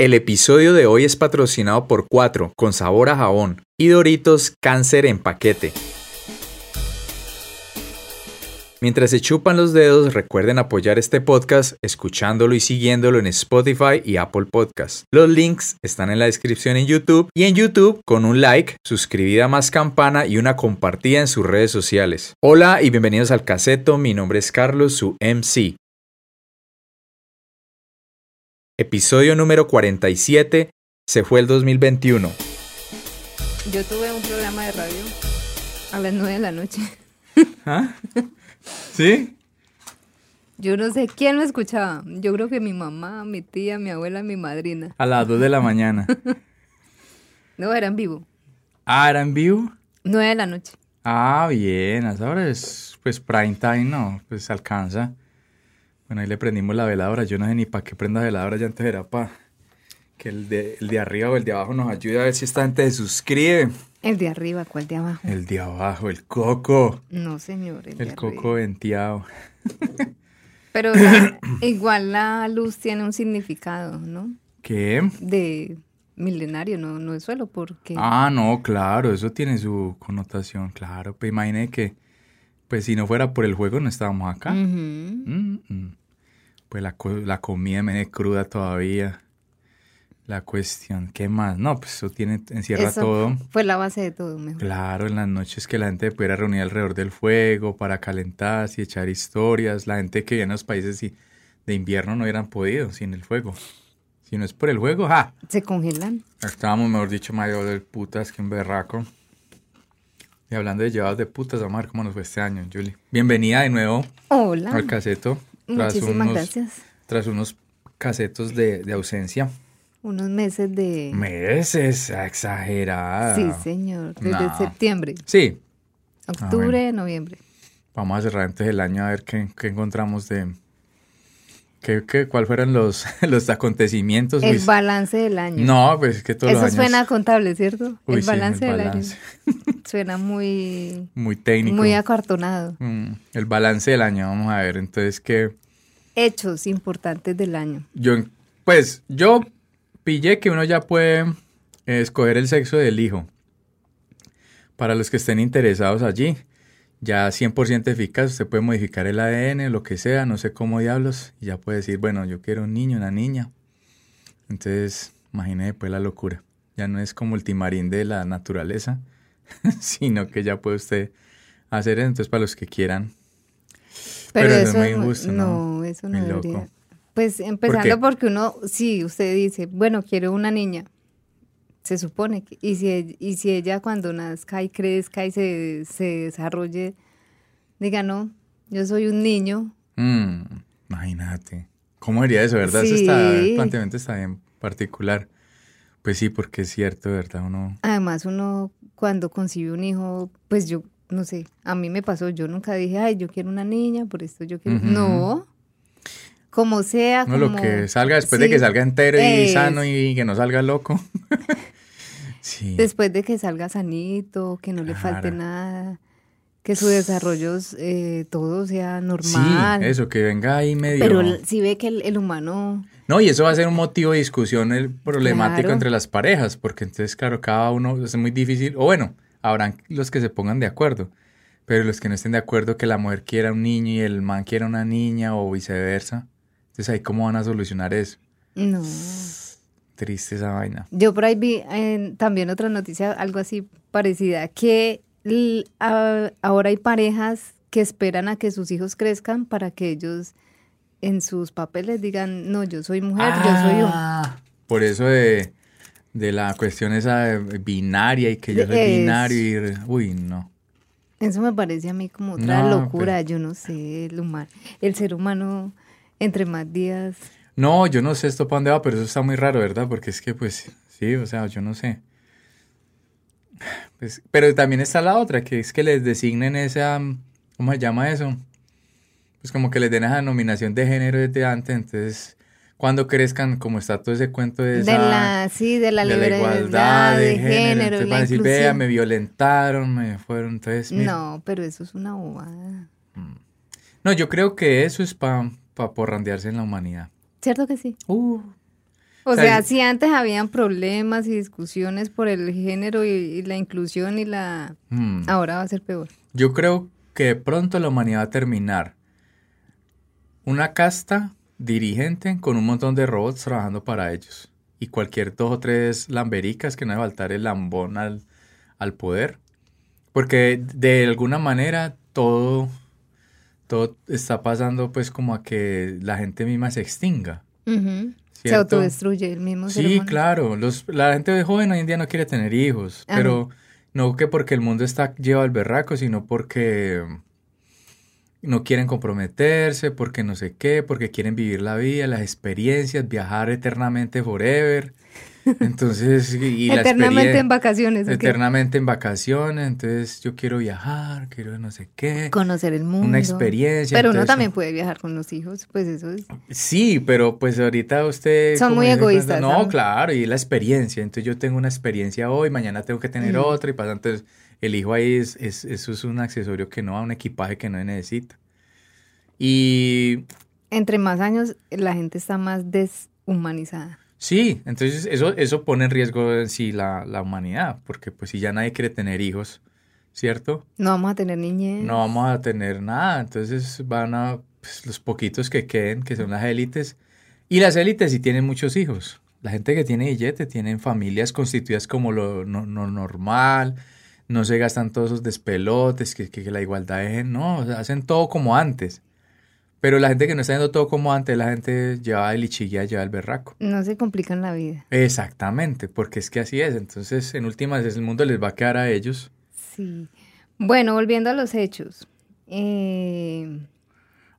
El episodio de hoy es patrocinado por 4 con sabor a jabón y Doritos Cáncer en paquete. Mientras se chupan los dedos, recuerden apoyar este podcast escuchándolo y siguiéndolo en Spotify y Apple Podcasts. Los links están en la descripción en YouTube y en YouTube con un like, suscribida más campana y una compartida en sus redes sociales. Hola y bienvenidos al caseto, mi nombre es Carlos, su MC. Episodio número 47, se fue el 2021. Yo tuve un programa de radio a las 9 de la noche. ¿Ah? ¿Sí? Yo no sé quién lo escuchaba. Yo creo que mi mamá, mi tía, mi abuela, mi madrina. A las 2 de la mañana. No, era en vivo. Ah, ¿era en vivo? 9 de la noche. Ah, bien, a esa hora es pues prime time, ¿no? Pues alcanza. Bueno, ahí le prendimos la veladora. Yo no sé ni para qué prenda veladora, ya antes era para que el de, el de arriba o el de abajo nos ayude a ver si esta gente se suscribe. El de arriba, ¿cuál de abajo? El de abajo, el coco. No, señor. El, de El coco venteado. Pero la- igual la luz tiene un significado, ¿no? ¿Qué? De milenario, no, no es solo porque... Ah, no, claro, eso tiene su connotación, claro. Pues imagine que, pues si no fuera por el juego no estábamos acá. Mm, mm. Pues la, la comida me tiene cruda todavía. La cuestión, ¿qué más? No, pues eso tiene, encierra Eso todo. Fue la base de todo, mejor. Claro, en las noches que la gente pudiera reunir alrededor del fuego para calentarse y echar historias. La gente que vive en los países de invierno no hubieran podido sin el fuego. Si no es por el fuego, ¡ja! Se congelan. Estábamos, mejor dicho, mayor de putas que un berraco. Y hablando de llevados de putas, vamos a ver cómo nos fue este año, Julie. Bienvenida de nuevo Hola. al caseto. Muchísimas unos, gracias. Tras unos casetos de, de ausencia. Unos meses de... Meses, exagerada. Sí, señor. Desde septiembre, Sí, octubre, noviembre. Vamos a cerrar antes del año a ver qué, qué encontramos de... ¿Qué, qué, ¿Cuál fueron los, los acontecimientos? El balance del año. no, pues es que todos Eso los años... suena contable, ¿cierto? Uy, el sí, balance el del balance. año. Suena muy, Muy técnico. muy acartonado. Mm, el balance del año, vamos a ver. Entonces, que Hechos importantes del año. yo, pues, yo pillé que uno ya puede eh, escoger el sexo del hijo. Para los que estén interesados allí, ya 100% eficaz, usted puede modificar el ADN, lo que sea, no sé cómo diablos, y ya puede decir, bueno, yo quiero un niño, una niña. Entonces, imagine pues la locura. Ya no es como el timarín de la naturaleza, sino que ya puede usted hacer eso. Entonces, para los que quieran, Pero, Pero eso es muy injusto, ¿no? No, eso no Muy debería. loco. Pues empezando porque uno, sí, usted dice, bueno, quiero una niña. Se supone que, y si, ell- y si ella cuando nazca y crezca y se, se desarrolle, diga, no, yo soy un niño, Mm, imagínate. ¿Cómo sería eso, verdad? Eso Sí. está, el planteamiento está bien particular. Pues sí, porque es cierto, ¿verdad? Uno... Además, uno cuando concibe un hijo, pues yo, no sé, a mí me pasó, yo nunca dije, ay, yo quiero una niña, por esto yo quiero... Ujú. No, como sea, No, como... lo que salga después de Sí, que salga entero y es- sano y que no salga loco. sí. Después de que salga sanito, que no le falte nada, que su desarrollo eh, todo sea Sí, normal. eso, que venga ahí medio... Pero si ve que el, el humano... No, y eso va a ser un motivo de discusión el problemático Claro. entre las parejas, porque entonces, claro, cada uno es muy difícil, o bueno, habrán los que se pongan de acuerdo, pero los que no estén de acuerdo que la mujer quiera un niño y el man quiera una niña o viceversa, entonces ahí cómo van a solucionar eso. No. Triste esa vaina. Yo por ahí vi en- también otra noticia, algo así parecida, que a- ahora hay parejas que esperan a que sus hijos crezcan para que ellos en sus papeles digan, no, yo soy mujer, yo soy hombre. Ah, Por eso de, de la cuestión esa binaria y que yo soy Es- binario y... Uy, no. Eso me parece a mí como otra No, locura, yo no sé, el humano, el ser humano entre más días No, yo no sé esto para dónde va, pero eso está muy raro, ¿verdad? Porque es que, pues, sí, o sea, yo no sé. Pues, pero también está la otra, que es que les designen esa, mm, ¿cómo se llama eso? Pues como que les den esa denominación de género desde antes, entonces, cuando crezcan, como está todo ese cuento de, de esa, la sí de la de libertad igualdad de, género, entonces la van a decir, vea, me violentaron, me fueron, entonces, mira. no pero eso es una bobada No, yo creo que eso es para pa porrandearse en la humanidad. Cierto que sí Uh, O sea, si antes habían problemas y discusiones por el género y, la inclusión y la... Hmm. Ahora va a ser peor. Yo creo que de pronto la humanidad va a terminar una casta dirigente con un montón de robots trabajando para ellos. Y cualquier dos o tres lambericas que no debe faltar el lambón al, al poder. Porque de alguna manera todo, todo está pasando pues como a que la gente misma se extinga. Se autodestruye el mismo ser Sí, humano. claro. Los, la gente joven hoy en día no quiere tener hijos, Ajá. pero no que porque el mundo está llevado al berraco, sino porque no quieren comprometerse, porque no sé qué, porque quieren vivir la vida, las experiencias, viajar eternamente forever. Entonces, y, y la Eternamente en vacaciones. Eternamente en vacaciones, entonces yo quiero viajar, quiero no sé qué, Conocer el mundo. una experiencia. Pero uno también puede viajar con los hijos, pues eso es... Sí, pero pues ahorita usted... Son muy dice, pues, egoístas, No, claro, y la experiencia. Entonces yo tengo una experiencia hoy, mañana tengo que tener Mm. otra y pasa. Entonces el hijo ahí es, es- eso es un accesorio que no va, un equipaje que no necesita. Y Entre más años, la gente está más deshumanizada. Sí, entonces eso, eso pone en riesgo en sí la, la humanidad, porque pues si ya nadie quiere tener hijos, ¿cierto? No vamos a tener niñez. No vamos a tener nada, entonces van a pues, los poquitos que queden, que son las élites, y las élites sí tienen muchos hijos. La gente que tiene billete tienen familias constituidas como lo no, no normal, no se gastan todos esos despelotes, que, que, que la igualdad género, no, hacen todo como antes. Pero la gente que no está haciendo todo como antes, la gente lleva el lichiguía, lleva el berraco. No se complican la vida. Exactamente, porque es que así es. Entonces, en últimas, el mundo les va a quedar a ellos. Sí. Bueno, volviendo a los hechos. Eh,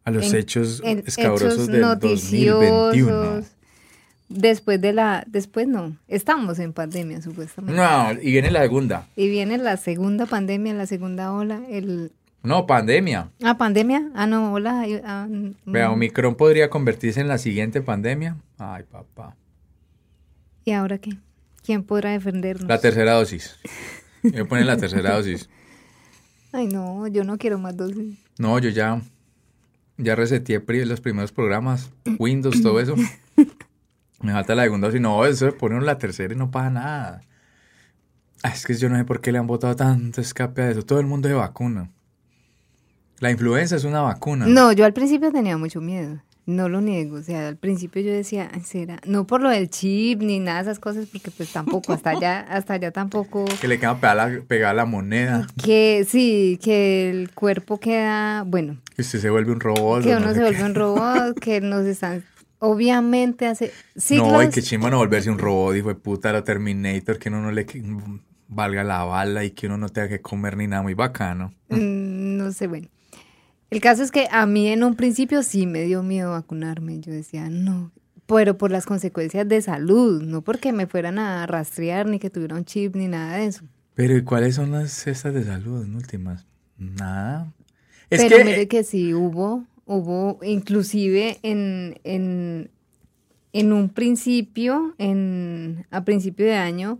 A los en- hechos en- escabrosos hechos del 2021. noticiosos. Después de la, después no, estamos en pandemia supuestamente. No, y viene la segunda. Y viene la segunda pandemia, la segunda ola, el No, pandemia. ah pandemia, ah no ola, ay, ah, mm, Vea, Omicron podría convertirse en la siguiente pandemia. Ay, papá. y ahora qué, quién podrá defendernos. La tercera dosis. A poner la tercera dosis. Ay no, yo no quiero más dosis. No, yo ya, ya reseteé los primeros programas, Windows, todo eso. Me falta la segunda dosis. No, eso ponen la tercera y no pasa nada. Ah, es que yo no sé por qué le han botado tanto escape a eso. Todo el mundo de vacuna. La influenza es una vacuna. No, yo al principio tenía mucho miedo. No lo niego, o sea, al principio yo decía, "Ay, será, no por lo del chip ni nada de esas cosas, porque pues tampoco, hasta allá, hasta allá tampoco, Que le queda pegada la, pegada la moneda. que sí, que el cuerpo queda, bueno, Que usted se vuelve un robot. que no uno sé se qué. vuelve un robot, que nos están, obviamente hace siglos, No, y que chimba no volverse un robot, hijo de puta, la Terminator, que uno no le valga la bala y que uno no tenga que comer ni nada muy bacano. mm, no sé, bueno. El caso es que a mí en un principio sí me dio miedo vacunarme, yo decía, no, pero por las consecuencias de salud, no porque me fueran a rastrear ni que tuviera un chip ni nada de eso. Pero ¿y cuáles son las cestas de salud en últimas? Nada. Es Pero que mire que sí hubo, hubo inclusive en, en, en un principio, en, a principio de año,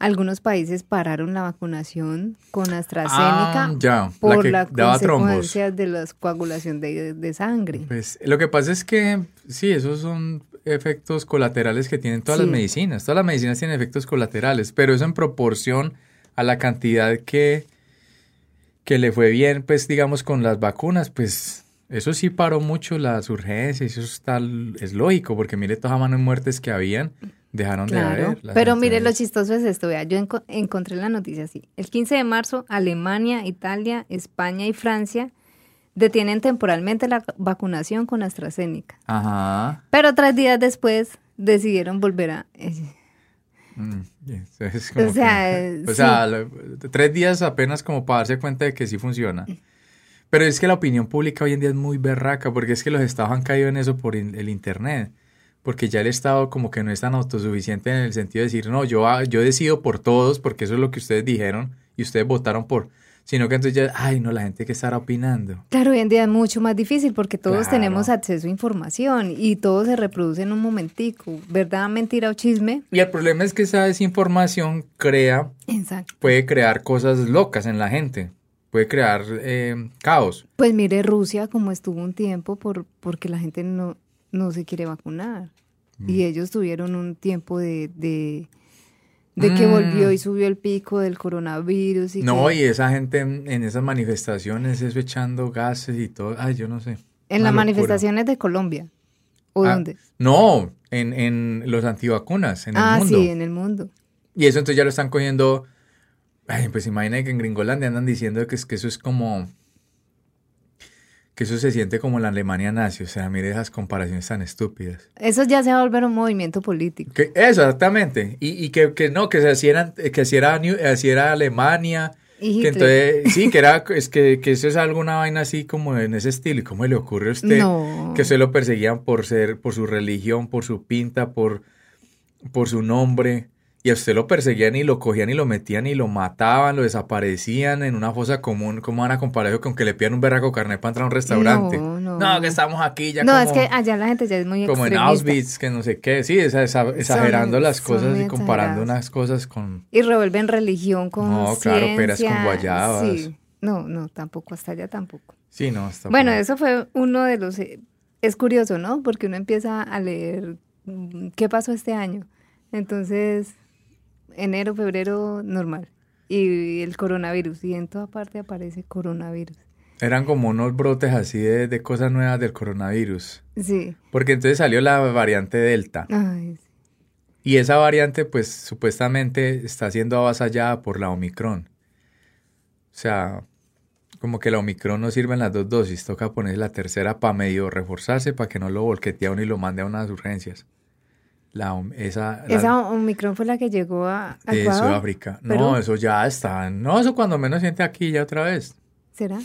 algunos países pararon la vacunación con AstraZeneca Ah, ya, por la daba trombos. consecuencia de la coagulación de, de sangre. Pues lo que pasa es que sí, esos son efectos colaterales que tienen todas Sí. las medicinas. Todas las medicinas tienen efectos colaterales, pero eso en proporción a la cantidad que, que le fue bien, pues digamos con las vacunas, pues eso sí paró mucho las urgencias, eso está, es lógico, porque mire todas las manos muertes que habían, dejaron de Claro, haber. las pero mire, lo chistoso es esto, vea, yo enco- encontré la noticia así. El 15 de marzo, Alemania, Italia, España y Francia detienen temporalmente la vacunación con AstraZeneca. Ajá. Pero tres días después decidieron volver a... eh, Mm, es como O sea, que- o sí. sea, tres días apenas como para darse cuenta de que sí funciona. Pero es que la opinión pública hoy en día es muy berraca, porque es que los estados han caído en eso por el internet. Porque ya el Estado como que no es tan autosuficiente en el sentido de decir, no, yo, yo decido por todos, porque eso es lo que ustedes dijeron y ustedes votaron por. Sino que entonces ya, ay, no, la gente que estará opinando. Claro, hoy en día es mucho más difícil porque todos Claro. tenemos acceso a información y todo se reproduce en un momentico. ¿Verdad? Mentira o chisme. Y el problema es que esa desinformación crea Exacto. puede crear cosas locas en la gente, puede crear eh, caos. Pues mire Rusia como estuvo un tiempo por porque la gente no, no se quiere vacunar. y ellos tuvieron un tiempo de, de, de que volvió y subió el pico del coronavirus. Y no, que- y esa gente en, en esas manifestaciones, eso echando gases y todo. Ay, yo no sé. en las locura. manifestaciones de Colombia. ¿O Ah, dónde? No, en, en los antivacunas, en el ah, mundo. sí, en el mundo. Y eso entonces ya lo están cogiendo. Ay, pues imagina que en Gringolandia andan diciendo que, es, que eso es como. Que eso se siente como la Alemania nazi. O sea, mire esas comparaciones tan estúpidas. Eso ya se va a volver un movimiento político. Que, eso, exactamente. Y, y que, que no, que así era, que así era, New- así era Alemania. Y Que Hitler. entonces, sí, que era, es que, que eso es alguna vaina así como en ese estilo. ¿Y cómo le ocurre a usted No. que se lo perseguían por ser, por su religión, por su pinta, por, por su nombre? Y a usted lo perseguían y lo cogían y lo metían y lo mataban, lo desaparecían en una fosa común. ¿Cómo van a comparar eso con que le pidan un berraco carnet para entrar a un restaurante? No, no. que estamos aquí ya no, como, es que allá la gente ya es muy como en. Auschwitz, que no sé qué. Sí, esa- esa- exagerando las cosas y comparando unas cosas con... Y revuelven religión con No, claro, peras con guayabas. Sí. No, no, tampoco, hasta allá tampoco. Sí, no, está Bueno, eso fue uno de los... Es curioso, ¿no? Porque uno empieza a leer mm, qué pasó este año. Entonces, enero, febrero, normal. Y el coronavirus. Y en toda parte aparece coronavirus. Eran como unos brotes así de, de cosas nuevas del coronavirus. Sí. Porque entonces salió la variante Delta. Ay, sí. Y esa variante, pues supuestamente está siendo avasallada por la Omicron. O sea, como que la Omicron no sirve en las dos dosis. Toca poner la tercera para medio reforzarse para que no lo volquetee a uno y lo mande a unas urgencias. La, esa, la- Esa Omicron fue la que llegó a, a de Ecuador. Sudáfrica. No, Perú. eso ya está. No, eso cuando menos siente aquí ya otra vez. ¿Será?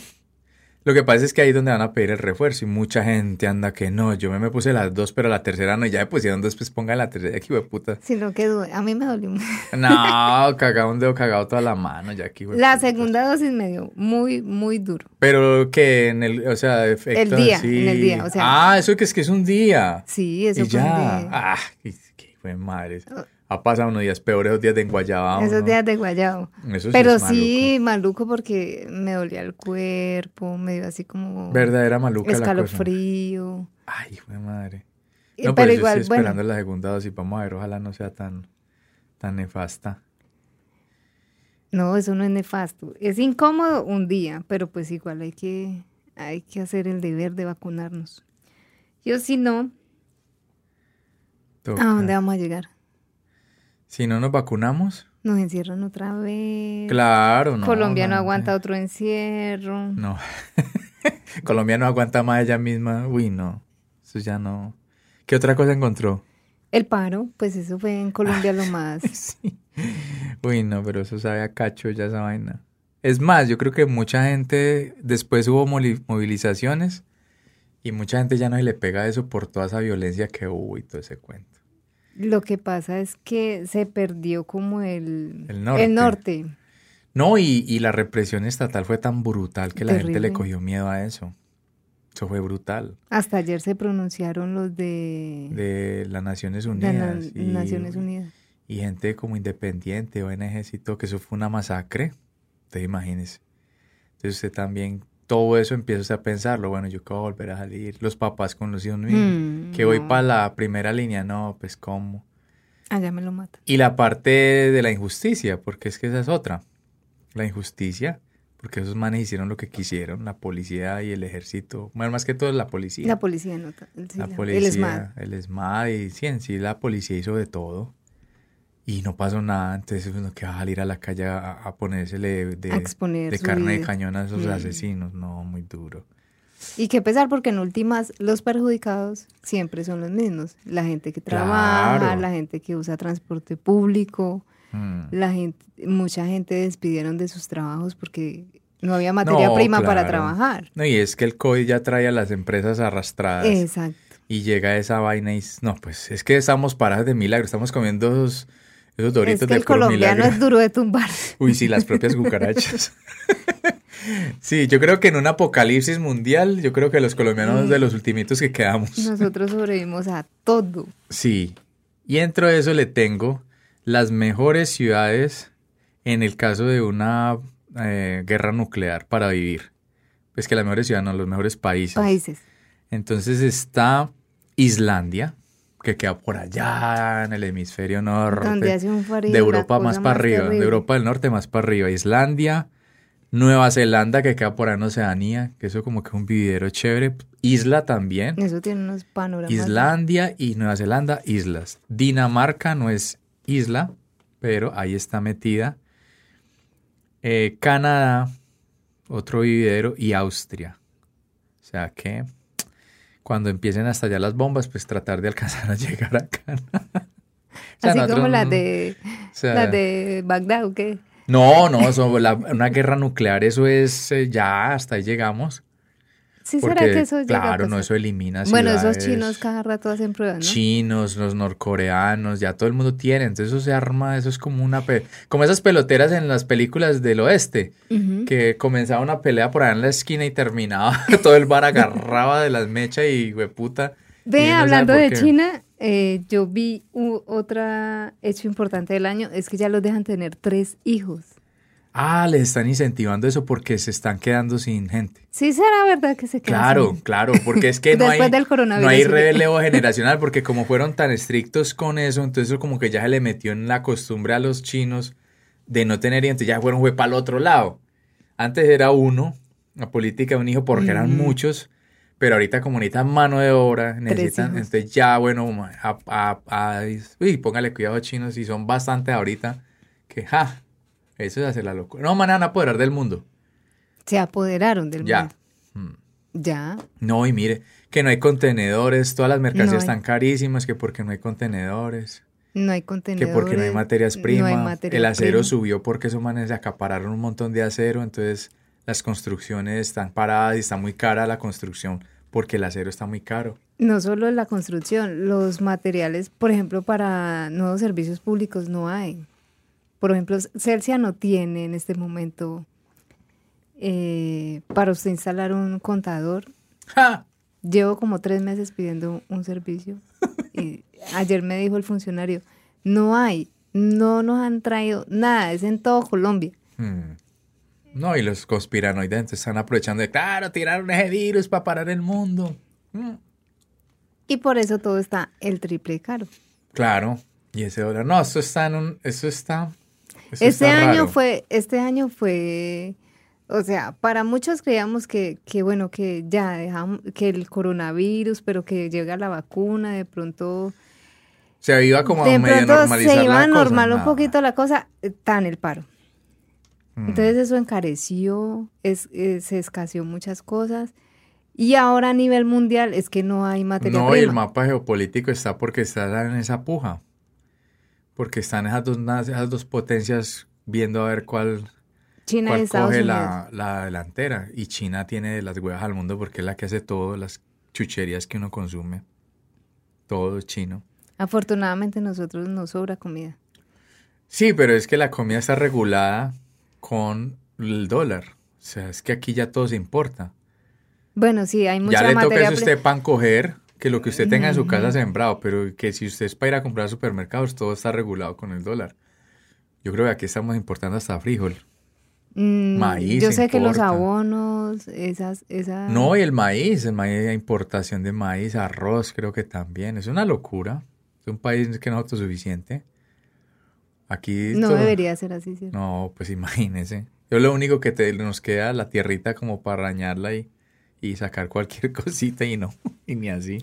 Lo que pasa es que ahí es donde van a pedir el refuerzo y mucha gente anda que no, yo me, me puse las dos, pero la tercera no, y ya me pusieron dos, pues ponga la tercera, aquí, puta. Sino que duele. A mí me dolió mucho. No, cagado un dedo, cagado toda la mano, ya aquí, La segunda dosis me dio muy, muy duro. Pero que en el, o sea, efectos El día, en el día, o sea. Ah, eso que es que es un día. Sí, eso y fue un ya. día. Ah, qué, qué madre. Ha pasado unos días peores, esos días de enguayabado. Esos ¿no? días de guayabo. Eso sí Pero sí, maluco porque me dolía el cuerpo, me dio así como Verdadera maluca la cosa. escalofrío. Ay, fue madre. Y- No, pero pero yo igual, estoy esperando bueno, la segunda dosis. Vamos a ver, ojalá no sea tan, tan nefasta. no, eso no es nefasto. Es incómodo un día, pero pues igual hay que, hay que hacer el deber de vacunarnos. Yo si no, Toca. ¿a dónde vamos a llegar? Si no nos vacunamos, Nos encierran otra vez. claro, no. Colombia no aguanta otro encierro. No. Colombia no aguanta más ella misma. Uy, no. Eso ya no. ¿Qué otra cosa encontró? El paro, pues eso fue en Colombia lo más. Sí. Uy, no, pero eso sabe a cacho ya esa vaina. Es más, yo creo que mucha gente, después hubo movilizaciones y mucha gente ya no se le pega eso por toda esa violencia que hubo y todo ese cuento. Lo que pasa es que se perdió como el, El norte. norte. No, y, y la represión estatal fue tan brutal que la gente le cogió miedo a eso. Eso fue brutal. Hasta ayer se pronunciaron los de, De las Naciones de Unidas. y- Naciones Unidas. Y gente como independiente, y todo, que eso fue una masacre. Te imagínese. Entonces usted también, todo eso empieza a pensarlo. Bueno, yo a volver a salir. Los papás con los hijos míos. Mm, que voy no. para la primera línea. No, pues cómo. Allá me lo matan. Y la parte de la injusticia, porque es que esa es otra. La injusticia, porque esos manes hicieron lo que quisieron, la policía y el ejército. Bueno, más que todo la policía. La policía nota. sí, la la- policía, el ESMAD. el ESMAD, y sí, en sí la policía hizo de todo. Y no pasó nada, entonces uno que va a salir a la calle a, a ponérsele de, A de carne de cañón a esos Mm. asesinos. No, muy duro. Y qué pesar, porque en últimas los perjudicados siempre son los mismos. La gente que trabaja, Claro. la gente que usa transporte público, Mm. la gente, mucha gente despidieron de sus trabajos porque no había materia No, prima para trabajar. No, y es que el COVID ya trae a las empresas arrastradas. Exacto. Y llega esa vaina y no, pues es que estamos paradas de milagro, estamos comiendo esos, esos doritos Es que del el colombiano milagro. es duro de tumbar. Uy, sí, las propias cucarachas. sí, yo creo que en un apocalipsis mundial, yo creo que los colombianos Mm. de los ultimitos que quedamos. Nosotros sobrevivimos a todo. Sí. Y dentro de eso le tengo las mejores ciudades en el caso de una eh, guerra nuclear para vivir. Pues que las mejores ciudades, no, los mejores países. Países. Entonces está Islandia, que queda por allá en el hemisferio norte. Donde hace un frío, de Europa más para arriba, de. Europa del Norte más para arriba. Islandia, Nueva Zelanda, que queda por ahí en Oceanía, que eso como que es un vividero chévere. Isla también. Eso tiene unos panoramas. Islandia y Nueva Zelanda, islas. Dinamarca no es isla, pero ahí está metida. Eh, Canadá, otro vividero, y Austria. O sea que cuando empiecen a estallar las bombas, pues tratar de alcanzar a llegar a Canadá. O sea, Así nosotros como las de, o sea, las de Bagdad, ¿o qué? No, no, eso, la- una guerra nuclear, eso es eh, ya, hasta ahí llegamos. Sí, Porque, será que eso llega a claro, no, pasar? eso elimina Bueno, esos chinos cada rato hacen pruebas, ¿no? chinos, los norcoreanos, ya todo el mundo tiene, entonces eso se arma, eso es como una pe- como esas peloteras en las películas del oeste, que comenzaba una pelea por ahí en la esquina y terminaba todo el bar agarraba de las mechas y hueputa. Ve, hablando de. China, eh, yo vi otra hecho importante del año, es que ya los dejan tener tres hijos. Ah, les están incentivando eso porque se están quedando sin gente. Sí, será verdad que se quedan Claro, sin- claro, porque es que no hay, del no hay relevo generacional, porque como fueron tan estrictos con eso, entonces eso como que ya se le metió en la costumbre a los chinos de no tener, entonces ya fueron fue para el otro lado. Antes era uno, la política de un hijo, porque eran muchos, pero ahorita como necesitan mano de obra, necesitan, hijos. entonces ya, bueno, a, a- a- uy, póngale cuidado chinos, y son bastante ahorita, que ja, eso es hacer la locura. No, van a apoderar del mundo, Se apoderaron del ya. mundo. Mm. Ya. No, y mire, que no hay contenedores, todas las mercancías No están carísimas, que porque no hay contenedores, No hay que contenedores. porque no hay materias no hay primas, materia el acero prima. subió porque esos manes acapararon un montón de acero, entonces las construcciones están paradas y está muy cara la construcción porque el acero está muy caro. No solo la construcción, los materiales, por ejemplo, para nuevos servicios públicos no hay. Por ejemplo, Celsia no tiene en este momento eh, para usted instalar un contador. ¡Ja! Llevo como tres meses pidiendo un servicio y ayer me dijo el funcionario, no hay, no nos han traído nada, es en todo Colombia. Hmm. No, y los conspiranoides están aprovechando de, claro, tiraron ese virus para parar el mundo. Hmm. Y por eso todo está el triple caro. Claro, y ese dólar, no, eso está en un, eso está... eso Este año raro. fue, este año fue, o sea, para muchos creíamos que, que bueno, que ya dejamos, que el coronavirus, pero que llega la vacuna, de pronto, Se iba como a de medio pronto normalizar se iba a normal un poquito la cosa, eh, tan el paro. Mm. Entonces eso encareció, es, eh, se escaseó muchas cosas. Y ahora a nivel mundial es que no hay materia No, y el prima. mapa geopolítico está porque está en esa puja. Porque están esas dos, esas dos potencias viendo a ver cuál, China cuál coge la, la delantera. Y China tiene las huevas al mundo porque es la que hace todo, las chucherías que uno consume. Todo es chino. Afortunadamente nosotros nos sobra comida. Sí, pero es que la comida está regulada con el dólar. O sea, es que aquí ya todo se importa. Bueno, sí, hay mucha ya le toca a usted pan coger, que lo que usted tenga en su casa sembrado, pero que si usted es para ir a comprar a supermercados, todo está regulado con el dólar. Yo creo que aquí estamos importando hasta frijol. Mm, Maíz Yo sé que los abonos, esas, esas. No, y el maíz, el maíz, la importación de maíz, arroz, creo que también. Es una locura. Es un país que no es autosuficiente. Aquí. No todo- debería ser así, ¿cierto? No, pues imagínese. Yo lo único que te, nos queda la tierrita como para rañarla y, y sacar cualquier cosita y no, y ni así.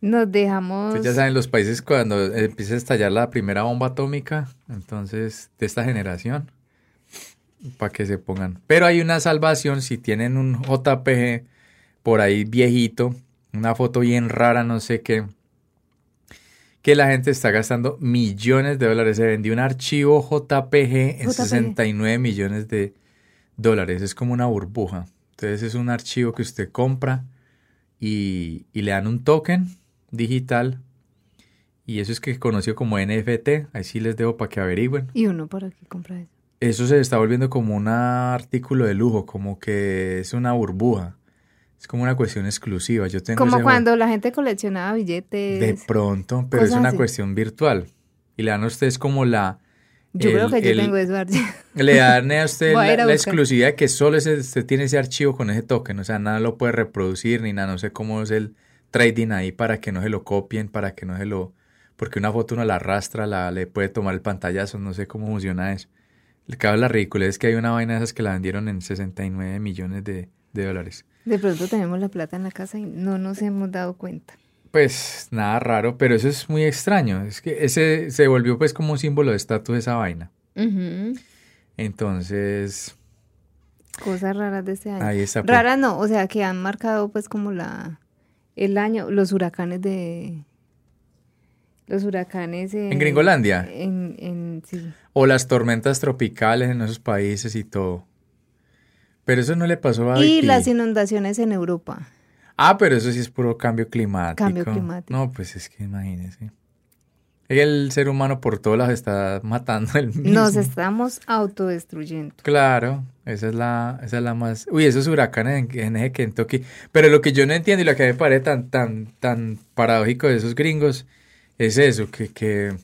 Nos dejamos. Ustedes ya saben, los países cuando empieza a estallar la primera bomba atómica, entonces, de esta generación, para que se pongan. Pero hay una salvación si tienen un JPG por ahí viejito, una foto bien rara, no sé qué, que la gente está gastando millones de dólares. Se vendió un archivo JPG en JPG. 69 millones de dólares. Es como una burbuja. Entonces es un archivo que usted compra y, y le dan un token digital. Y eso es que conoció como NFT. Ahí sí les dejo para que averigüen. ¿Y uno para qué compra eso? Eso se está volviendo como un artículo de lujo, como que es una burbuja. Es como una cuestión exclusiva. Yo tengo Como cuando la gente coleccionaba billetes. de pronto, pero es una así. cuestión virtual. Y le dan a ustedes como la... Yo creo el- que yo el- tengo eso. Le dan a usted a la, a la exclusividad de que solo ese, usted tiene ese archivo con ese token. O sea, nada lo puede reproducir ni nada. No sé cómo es el trading ahí para que no se lo copien, para que no se lo... Porque una foto uno la arrastra, la, le puede tomar el pantallazo, no sé cómo funciona eso. Le cabe la ridiculez es que hay una vaina de esas que la vendieron en 69 millones de, de dólares. De pronto tenemos la plata en la casa y no nos hemos dado cuenta. Pues nada raro, pero eso es muy extraño. Es que ese se volvió pues como un símbolo de estatus esa vaina. Entonces, Cosas raras de este año. ahí está. pues. Raras no, o sea, que han marcado pues como la el año, los huracanes de los huracanes en, ¿En Gringolandia? En, en sí. O las tormentas tropicales en esos países y todo. Pero eso no le pasó a Y Haití. las inundaciones en Europa. Ah, pero eso sí es puro cambio climático. Cambio climático. No, pues es que imagínese. El ser humano por todos lados está matando el mismo. Nos estamos autodestruyendo. Claro, esa es la, esa es la más. Uy, esos huracanes en, en ese Kentucky. Pero lo que yo no entiendo y lo que me parece tan, tan, tan paradójico de esos gringos es eso, que, que,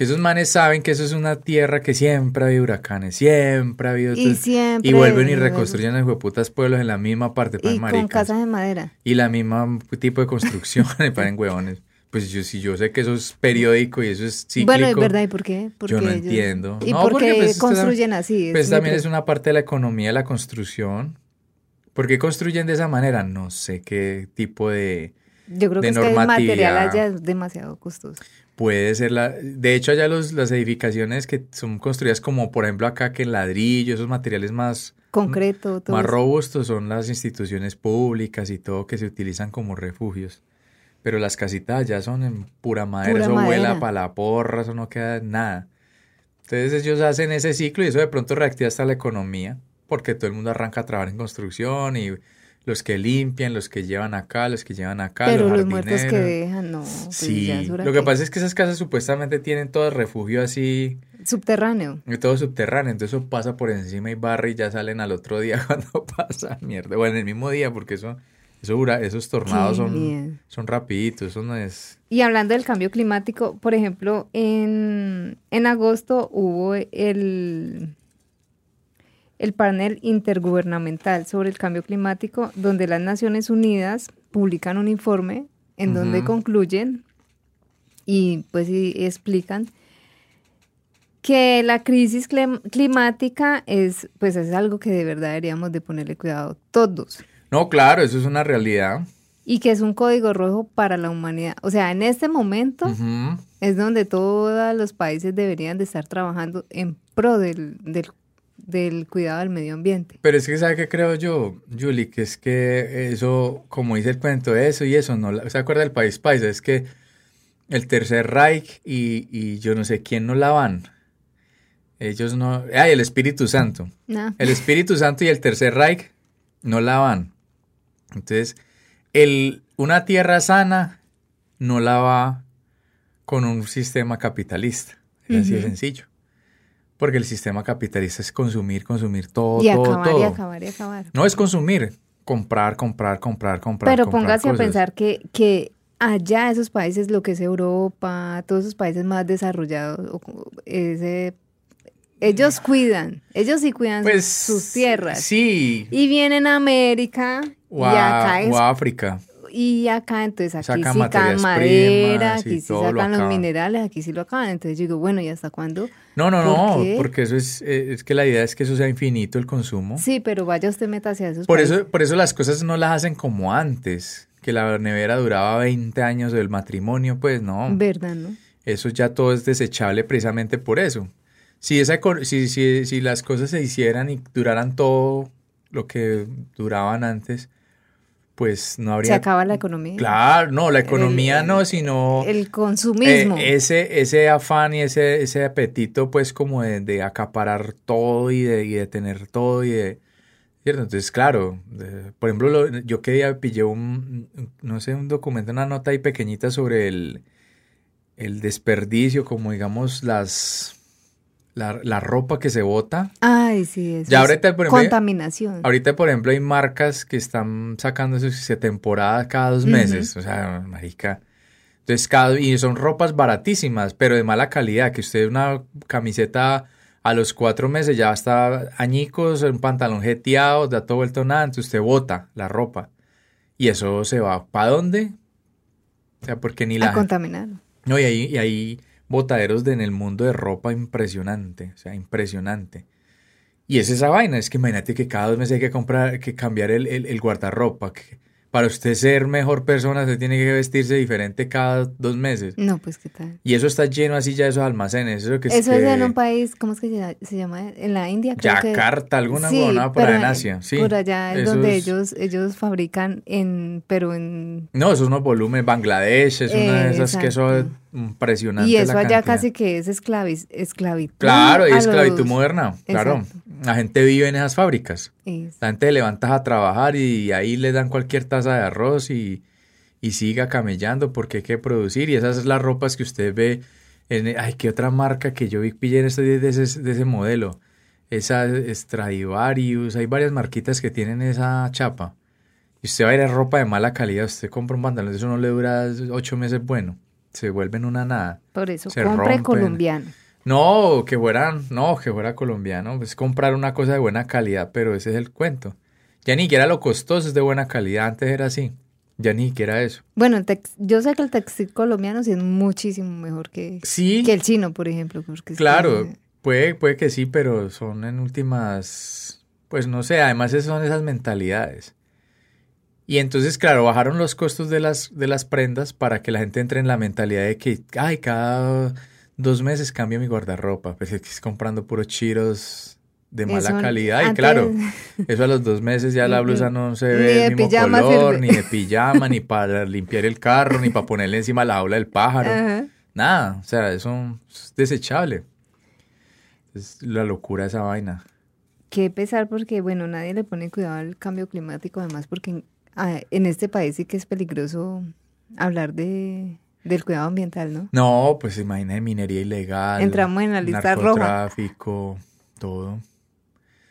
que esos manes saben que eso es una tierra que siempre ha habido huracanes, siempre ha habido. Y todo- siempre. y vuelven y reconstruyen los hueputas pueblos en la misma parte, pues Y con maricas. casas de madera. Y la misma tipo de construcción, parecen huevones. Pues yo, si yo sé que eso es periódico y eso es cíclico. Bueno, es verdad, ¿y por qué? Porque Yo no ellos- entiendo. ¿Y No, por qué pues, construyen así? Pues Es también es una parte de la economía de la construcción. ¿Por qué construyen de esa manera? No sé qué tipo de... Yo creo de que es que el material allá es demasiado costoso. Puede ser la... De hecho, allá los, las edificaciones que son construidas como, por ejemplo, acá que en ladrillo, esos materiales más, Concreto, todo. más eso. robustos son las instituciones públicas y todo que se utilizan como refugios. Pero las casitas ya son en pura madera, Pura eso vuela madera. para la porra, eso no queda nada. Entonces ellos hacen ese ciclo y eso de pronto reactiva hasta la economía, porque todo el mundo arranca a trabajar en construcción y los que limpian, los que llevan acá, los que llevan acá, Pero los los muertos que dejan, no. pues Sí, lo que pasa es que esas casas supuestamente tienen todo el refugio así, Subterráneo. y todo subterráneo, entonces eso pasa por encima y barre y ya salen al otro día cuando pasa mierda. Bueno, en el mismo día, porque eso, eso dura- esos tornados Qué son, son rapiditos, eso no es... Y hablando del cambio climático, por ejemplo, en, en agosto hubo el, el panel intergubernamental sobre el cambio climático, donde las Naciones Unidas publican un informe en donde concluyen y pues y explican que la crisis clim- climática es pues es algo que de verdad deberíamos de ponerle cuidado todos No, claro, eso es una realidad. y que es un código rojo para la humanidad. O sea, en este momento es donde todos los países deberían de estar trabajando en pro del, del, del cuidado del medio ambiente. Pero es que, ¿sabe qué creo yo, Julie? Que es que eso, como dice el cuento, eso y eso, no ¿se acuerda del país paisa? Es que el Tercer Reich y, y yo no sé quién no la van. Ellos no... ¡Ay, el Espíritu Santo! Nah. El Espíritu Santo y el Tercer Reich no la van. Entonces, el, una tierra sana no la va con un sistema capitalista. Es así de sencillo. Porque el sistema capitalista es consumir, consumir todo, y todo, acabar y acabar y acabar. No es consumir, comprar, comprar, comprar, comprar. Pero comprar póngase a pensar que, que allá esos países, lo que es Europa, todos esos países más desarrollados, ese- ellos cuidan, ellos sí cuidan sus- Pues, sus tierras. Sí. Y vienen a América O y acá a, es o a África. Y acá, entonces aquí Sacan sí materias sacan madera, primas aquí sí lo sacan los minerales, aquí sí lo acaban. Entonces yo digo, bueno, ¿y hasta cuándo? No, no, ¿Por no, qué? porque eso es, eh, es que la idea es que eso sea infinito el consumo. Sí, pero vaya usted meta hacia esos Por países. eso, por eso las cosas no las hacen como antes, que la nevera duraba 20 años del matrimonio, pues no. ¿Verdad, no? Eso ya todo es desechable precisamente por eso. Si, esa, si, si, si las cosas se hicieran y duraran todo lo que duraban antes, pues no habría... Se acaba la economía. Claro, no, la economía El- no, sino... El consumismo. Eh, ese, ese afán y ese, ese apetito, pues, como de, de acaparar todo y de, y de tener todo y de... ¿Cierto? Entonces, claro, de- por ejemplo, lo- yo que día pillé un, no sé, un documento, una nota ahí pequeñita sobre el, el desperdicio, como digamos, las... La, la ropa que se bota. Ay, sí, eso Ya es ahorita, por ejemplo, contaminación. Ahorita, por ejemplo, hay marcas que están sacando su temporada cada dos meses. O sea, marica. Entonces, cada, y son ropas baratísimas, pero de mala calidad. Que usted una camiseta a los cuatro meses ya está añicos, un pantalón jeteado, da todo vuelto nada, entonces usted bota la ropa. Y eso se va, ¿para dónde? O sea, porque ni la... A contaminar. No, y hay, y hay botaderos de, en el mundo de ropa impresionante, o sea, impresionante. Y es esa vaina, es que imagínate que cada dos meses hay que comprar, que cambiar el, el, el guardarropa, que para usted ser mejor persona, se tiene que vestirse diferente cada dos meses. No, pues qué tal. Y eso está lleno así ya de esos almacenes. Eso, que Eso que... es en un país, ¿cómo es que se- llama? En la India, creo que- Yakarta, alguna Sí, por pero allá en Asia. Sí, Por allá es Esos- donde ellos, ellos fabrican en, pero en No, esos no volúmenes. Bangladesh es una de esas que eso es Exacto. Impresionante. y eso la allá cantidad. casi que es esclavis, esclavitud. Claro, y esclavitud los- moderna, claro. Exacto. La gente vive en esas fábricas. Es- La gente levanta a trabajar y ahí le dan cualquier taza de arroz y, y siga camellando porque hay que producir. Y esas son las ropas que usted ve en... Ay, qué otra marca que yo vi pillé en estos días de ese, de ese modelo. Esa Stradivarius. Hay varias marquitas que tienen esa chapa. Y usted va a ir a ropa de mala calidad. Usted compra un pantalón, eso no le dura ocho meses bueno. Se vuelven una nada. por eso, Se compre rompen. colombiano. No, que fueran, no, que fuera colombiano, pues comprar una cosa de buena calidad, pero ese es el cuento. Ya ni siquiera lo costoso es de buena calidad, antes era así. Ya ni siquiera eso. Bueno, el tex- yo sé que el textil colombiano sí es muchísimo mejor que, Sí, que el chino, por ejemplo. Porque es claro, puede, puede que sí, pero son en últimas, pues no sé, además esas son esas mentalidades. Y entonces, claro, bajaron los costos de las, de las prendas para que la gente entre en la mentalidad de que, ay, cada dos meses cambio mi guardarropa, pues es comprando puros chiros de mala Eso, calidad. Y claro, eso a los dos meses ya la Ni- blusa no se ni ve de del mismo pijama color, sirve. ni de pijama, ni para limpiar el carro, ni para ponerle encima la jaula del pájaro. Ajá. Nada, o sea, eso es desechable. Es la locura esa vaina. Qué pesar porque, bueno, nadie le pone cuidado al cambio climático, además porque en este país sí que es peligroso hablar de, del cuidado ambiental, ¿no? No, pues imagina minería ilegal. Entramos en la lista roja. Narcotráfico, todo.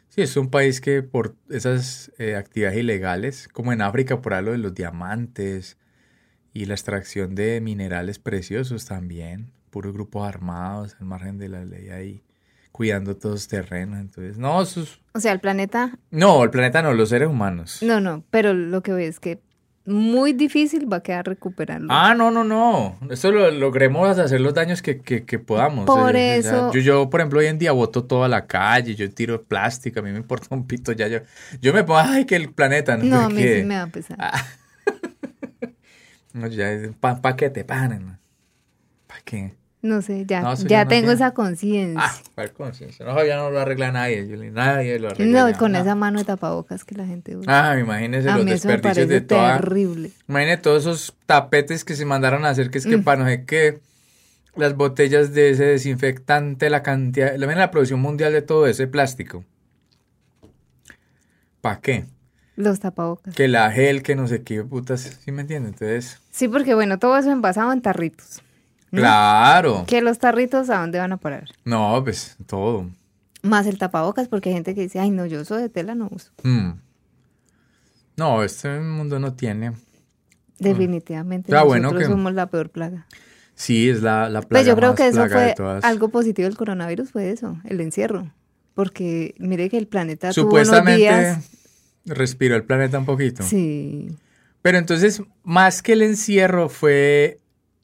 Sí, es un país que por esas eh, actividades ilegales, como en África, por algo de los diamantes y la extracción de minerales preciosos también, puros grupos armados al margen de la ley ahí, cuidando todos los terrenos. Entonces, no, eso es- O sea, el planeta, No, el planeta no, los seres humanos. no, no, pero lo que veo es que muy difícil va a quedar recuperarlo. Ah, no, no, no. Esto lo logremos hacer los daños que, que, que podamos. Por Eh, o sea, eso- yo, yo, por ejemplo, hoy en día boto toda la calle, yo tiro plástico, a mí me importa un pito ya. Yo, yo me pongo, ay, que el planeta. No, no, a mí sí me va a pesar. Ah. No, ya, pa, pa' qué te paren. ¿Para qué? No sé, ya, No, ya no tengo esa conciencia. Ah, para conciencia. No, ya no lo arregla nadie. nadie lo arregla. no, con esa mano de tapabocas que la gente usa. Ah, imagínese a los mí eso me desperdicios parece de toda. terrible. Imagínate todos esos tapetes que se mandaron a hacer, que es que Mm. para no sé qué, las botellas de ese desinfectante, la cantidad, la, la producción mundial de todo ese plástico. ¿Para qué? Los tapabocas. Que la gel, que no sé qué, putas, ¿sí me entiendes? Entonces, Sí, porque bueno, todo eso envasado en tarritos. ¿No? claro. Que los tarritos, ¿a dónde van a parar? No, pues todo. Más el tapabocas, porque hay gente que dice, ay, no, yo eso de tela no uso. Mm. No, este mundo no tiene. Definitivamente, Ah, nosotros bueno que- somos la peor plaga. Sí, es la, la plaga Pues yo creo más que eso fue algo positivo del coronavirus, fue eso, el encierro. Porque mire que el planeta tuvo unos Supuestamente días... respiró el planeta un poquito. Sí, Pero entonces, más que el encierro fue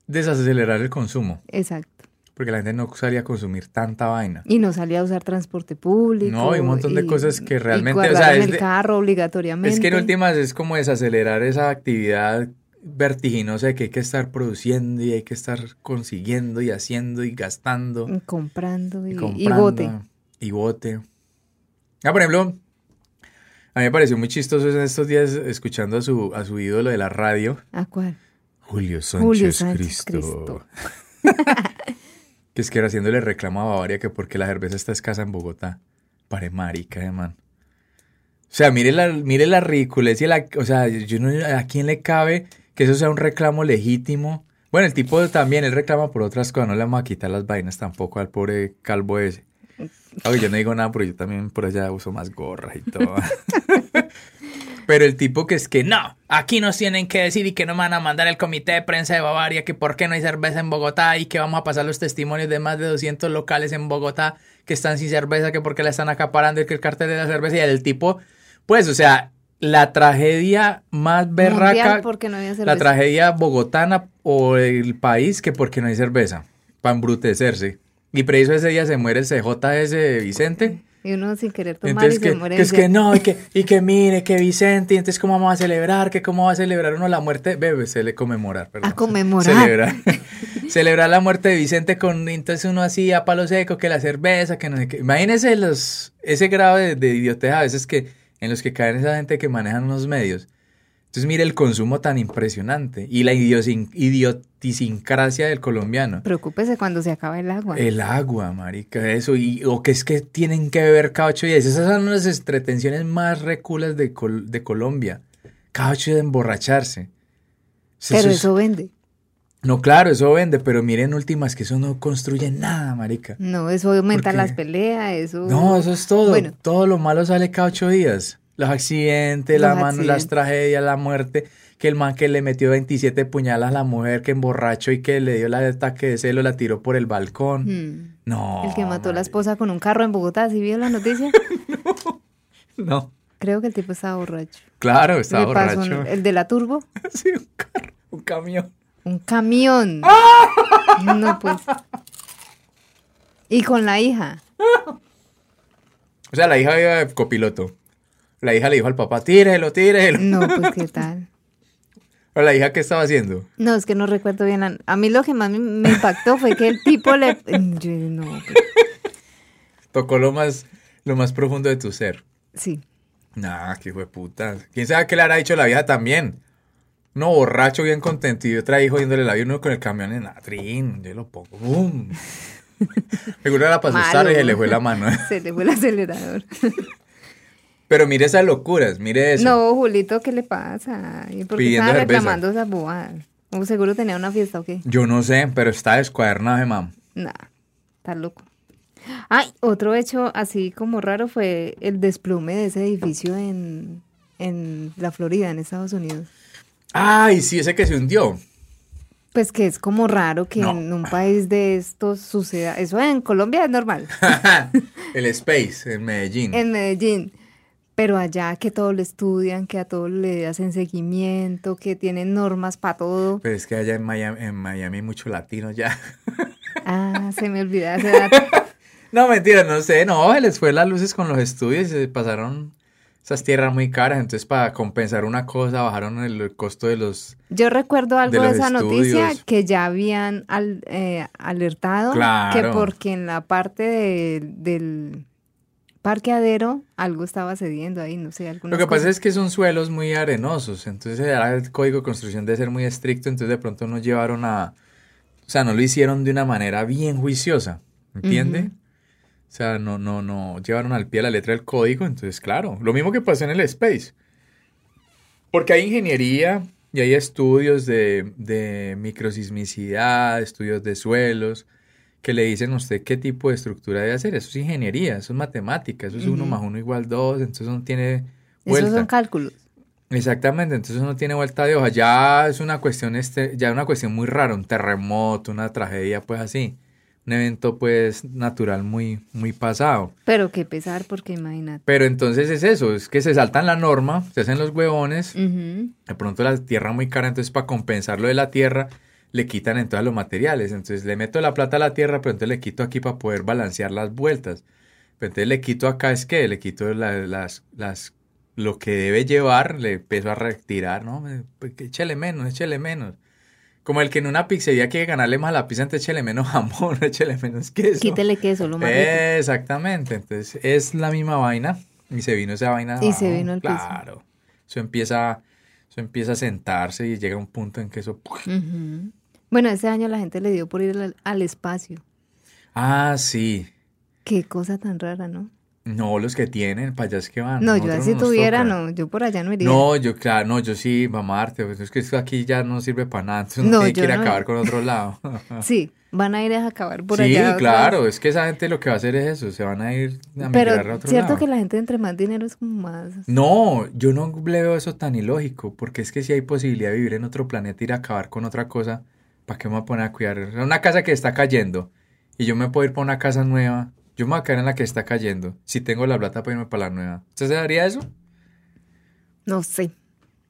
desacelerar el consumo, exacto. porque la gente no salía a consumir tanta vaina. Y no salía a usar transporte público. No, hay un montón de cosas que y realmente, o sea, es el de- carro obligatoriamente. Es que en últimas es como desacelerar esa actividad vertiginosa de que hay que estar produciendo y hay que estar consiguiendo y haciendo y gastando Y comprando y, y y bote. y bote. Ah, por ejemplo, a mí me pareció muy chistoso en estos días escuchando a su, a su ídolo de la radio, ¿A cuál? Julio Sánchez, Julio Sánchez Cristo. Cristo. que es que era haciéndole reclamo a Bavaria que porque la cerveza está escasa en Bogotá. Pare marica, eh, man. O sea, mire la, mire la ridiculez y la, o sea, yo no, ¿a quién le cabe que eso sea un reclamo legítimo? Bueno, el tipo también, él reclama por otras cosas, no le vamos a quitar las vainas tampoco al pobre calvo ese. Oye, yo no digo nada, pero yo también por allá uso más gorras y todo. Pero el tipo que es que no, aquí nos tienen que decir y que no me van a mandar el comité de prensa de Bavaria, que por qué no hay cerveza en Bogotá y que vamos a pasar los testimonios de más de 200 locales en Bogotá que están sin cerveza, que porque la están acaparando y que el cartel de la cerveza y el tipo, pues, o sea, la tragedia más berraca, no había la tragedia bogotana o el país que porque no hay cerveza, para embrutecerse. Y preciso ese día se muere el CJ ese Vicente. Y uno sin querer tomar Entonces y que, se muere. que es que no, y que, y que mire, que Vicente, y entonces cómo vamos a celebrar, que cómo va a celebrar uno la muerte, bebe, se le conmemorar, perdón. A conmemorar. Celebrar, celebrar la muerte de Vicente con, entonces uno así a palo seco, que la cerveza, que no sé qué. Imagínense los, ese grado de, de idiotez a veces que, en los que caen esa gente que manejan unos medios. Entonces mire el consumo tan impresionante y la idiotisincrasia del colombiano. Preocúpese cuando se acaba el agua. El agua, marica, eso, y, o que es que tienen que beber cada ocho días. Esas son las entretenciones más reculas de, Col- de Colombia. Cada ocho días de emborracharse. Pero es- eso vende. No, claro, eso vende, pero miren últimas que eso no construye nada, marica. No, eso aumenta Porque- las peleas, eso. No, eso es todo. Bueno. Todo lo malo sale cada ocho días. Los accidentes, la mano, las tragedias, la muerte. Que el man que le metió 27 puñalas a la mujer, que emborracho y que le dio el ataque de celo, la tiró por el balcón. Mm. No. El que mató a la esposa con un carro en Bogotá, ¿sí vio la noticia? No. Creo que el tipo estaba borracho. Claro, estaba pasó borracho. un- el de la turbo, Sí, un carro, un camión. un camión. No, pues. Y con la hija. O sea, la hija iba de copiloto. La hija le dijo al papá, tírelo, tírelo. No, pues qué tal. Pero la hija, ¿qué estaba haciendo? No, es que no recuerdo bien. la- A mí lo que más me- me impactó fue que el tipo le... Yo, no, pues, Tocó lo más, lo más profundo de tu ser. sí. Nah, qué hijo de puta. ¿Quién sabe qué le habrá dicho la vieja también? No, borracho, bien contento. Y otra hijo yéndole la vida uno con el camión en la trin. Yo lo pongo. ¡Bum! Para Malo. asustar y se le fue la mano. Se le fue el acelerador. Pero mire esas locuras, mire eso. No, Julito, ¿qué le pasa? ¿Y por qué Pidiendo estaba cerveza. reclamando esa bobada? ¿O seguro tenía una fiesta o qué? Yo no sé, pero está descuadernado, eh, mam. Nah, está loco. Ay, otro hecho así como raro fue el desplome de ese edificio en, en la Florida, en Estados Unidos. Ay, sí, ese que se hundió. Pues que es como raro que No. en un país de estos suceda. Eso en Colombia es normal, el Space, en Medellín. en Medellín. Pero allá que todo lo estudian, que a todo le hacen seguimiento, que tienen normas para todo. Pero es que allá en Miami, en Miami hay mucho latino ya. Ah, se me olvidaba ese dato. No, mentira, no sé, no, se les fue las luces con los estudios y se pasaron esas tierras muy caras, entonces para compensar una cosa bajaron el costo de los... Yo recuerdo algo De esa noticia que ya habían al- eh, alertado Claro. que porque en la parte de- del parqueadero algo estaba cediendo ahí, no sé, Lo que pasa es que son suelos muy arenosos, entonces el código de construcción debe ser muy estricto, entonces de pronto no llevaron a... O sea, no lo hicieron de una manera bien juiciosa, ¿entiende? O sea, no, no, no llevaron al pie la letra del código, entonces claro, lo mismo que pasó en el Space. Porque hay ingeniería y hay estudios de, de microsismicidad, estudios de suelos, que le dicen a usted qué tipo de estructura debe hacer. Eso es ingeniería, eso es matemática, eso es uno Ujú. más uno igual dos, entonces no tiene Esos vuelta. son cálculos. Exactamente, entonces no tiene vuelta de hoja. Ya es una cuestión, este, ya es una cuestión muy rara, un terremoto, una tragedia, pues así. Un evento, pues, natural muy, muy pasado. Pero qué pesar, porque imagínate. Pero entonces es eso, es que se saltan la norma, se hacen los huevones, de pronto la tierra muy cara, entonces para compensar lo de la tierra, le quitan entonces los materiales. Entonces le meto la plata a la tierra, pero entonces le quito aquí para poder balancear las vueltas. Pero entonces le quito acá, es que le quito la- las, las, lo que debe llevar, le empiezo a retirar, ¿no? Pues, échele menos, échele menos. Como el que en una pizzería quiere ganarle más a la pizza, entonces échele menos jamón, échele menos queso. Quítele queso, lo más rico. Exactamente, entonces es la misma vaina y se vino esa vaina. Y se vino piso. Claro, eso empieza, eso empieza a sentarse y llega un punto en que eso... Bueno, ese año la gente le dio por ir al, al espacio. Ah, sí. Qué cosa tan rara, ¿no? No, los que tienen, para allá es que van. No, yo así tuviera, toca. no, yo por allá no iría. No, yo, claro, no, yo sí, mamá arte, pues es que esto aquí ya no sirve para nada, entonces No, tiene que ir a acabar con otro lado. Sí, van a ir a acabar por sí, allá. otra claro, vez. es que esa gente lo que va a hacer es eso, se van a ir a migrar a Pero otro cierto lado. que la gente entre más dinero es como más... No, yo no le veo eso tan ilógico, porque es que si hay posibilidad de vivir en otro planeta, ir a acabar con otra cosa, ¿para qué me voy a poner a cuidar? Una casa que está cayendo y yo me puedo ir para una casa nueva, yo me voy a quedar en la que está cayendo, si tengo la plata para irme para la nueva. ¿Usted se daría eso? No sé.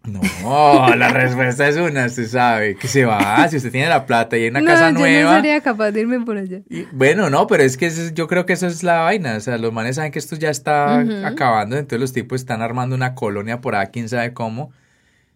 No, la respuesta es una, usted sabe que se va, si usted tiene la plata y hay una no, casa yo nueva. no sería capaz de irme por allá. y- bueno, no, pero es que eso yo creo que eso es la vaina, o sea, los manes saben que esto ya está acabando, entonces los tipos están armando una colonia por ahí, quién sabe cómo,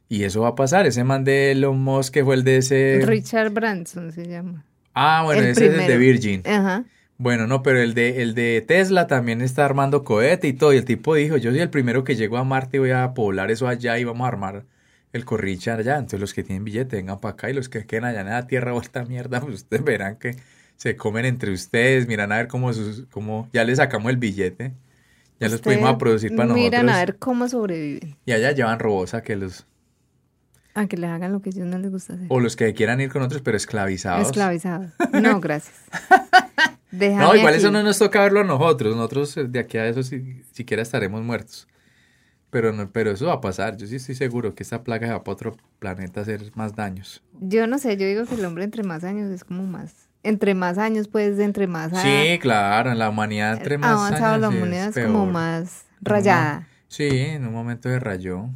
y eso va a pasar, ese man de Elon Musk que fue el de ese... Richard Branson se llama. Ah, bueno, el ese es el de. Virgin. Ajá. Bueno, no, pero el de, el de Tesla también está armando cohete y todo. Y el tipo dijo, yo soy el primero que llego a Marte y voy a poblar eso allá y vamos a armar el corricha allá. Entonces los que tienen billete vengan para acá y los que queden allá en la tierra vuelta mierda, pues ustedes verán que se comen entre ustedes, miran a ver cómo, sus, cómo ya les sacamos el billete. Ya los pudimos a producir para Miran nosotros. a ver cómo sobreviven. Y allá llevan robots a que los... A que les hagan lo que a ellos no les gusta hacer. O los que quieran ir con otros, pero esclavizados. Esclavizados. No, gracias. Déjame No, igual aquí. eso no nos toca verlo a nosotros. Nosotros eh, de aquí a eso si, siquiera estaremos muertos. Pero, no, pero eso va a pasar. Yo sí estoy seguro que esta plaga va para otro planeta a hacer más daños. Yo no sé, yo digo que el hombre entre más años es como más. Entre más años, pues, entre más ha, Sí, claro, en la humanidad entre más avanzado años la humanidad es como más rayada. Sí, en un momento de rayó.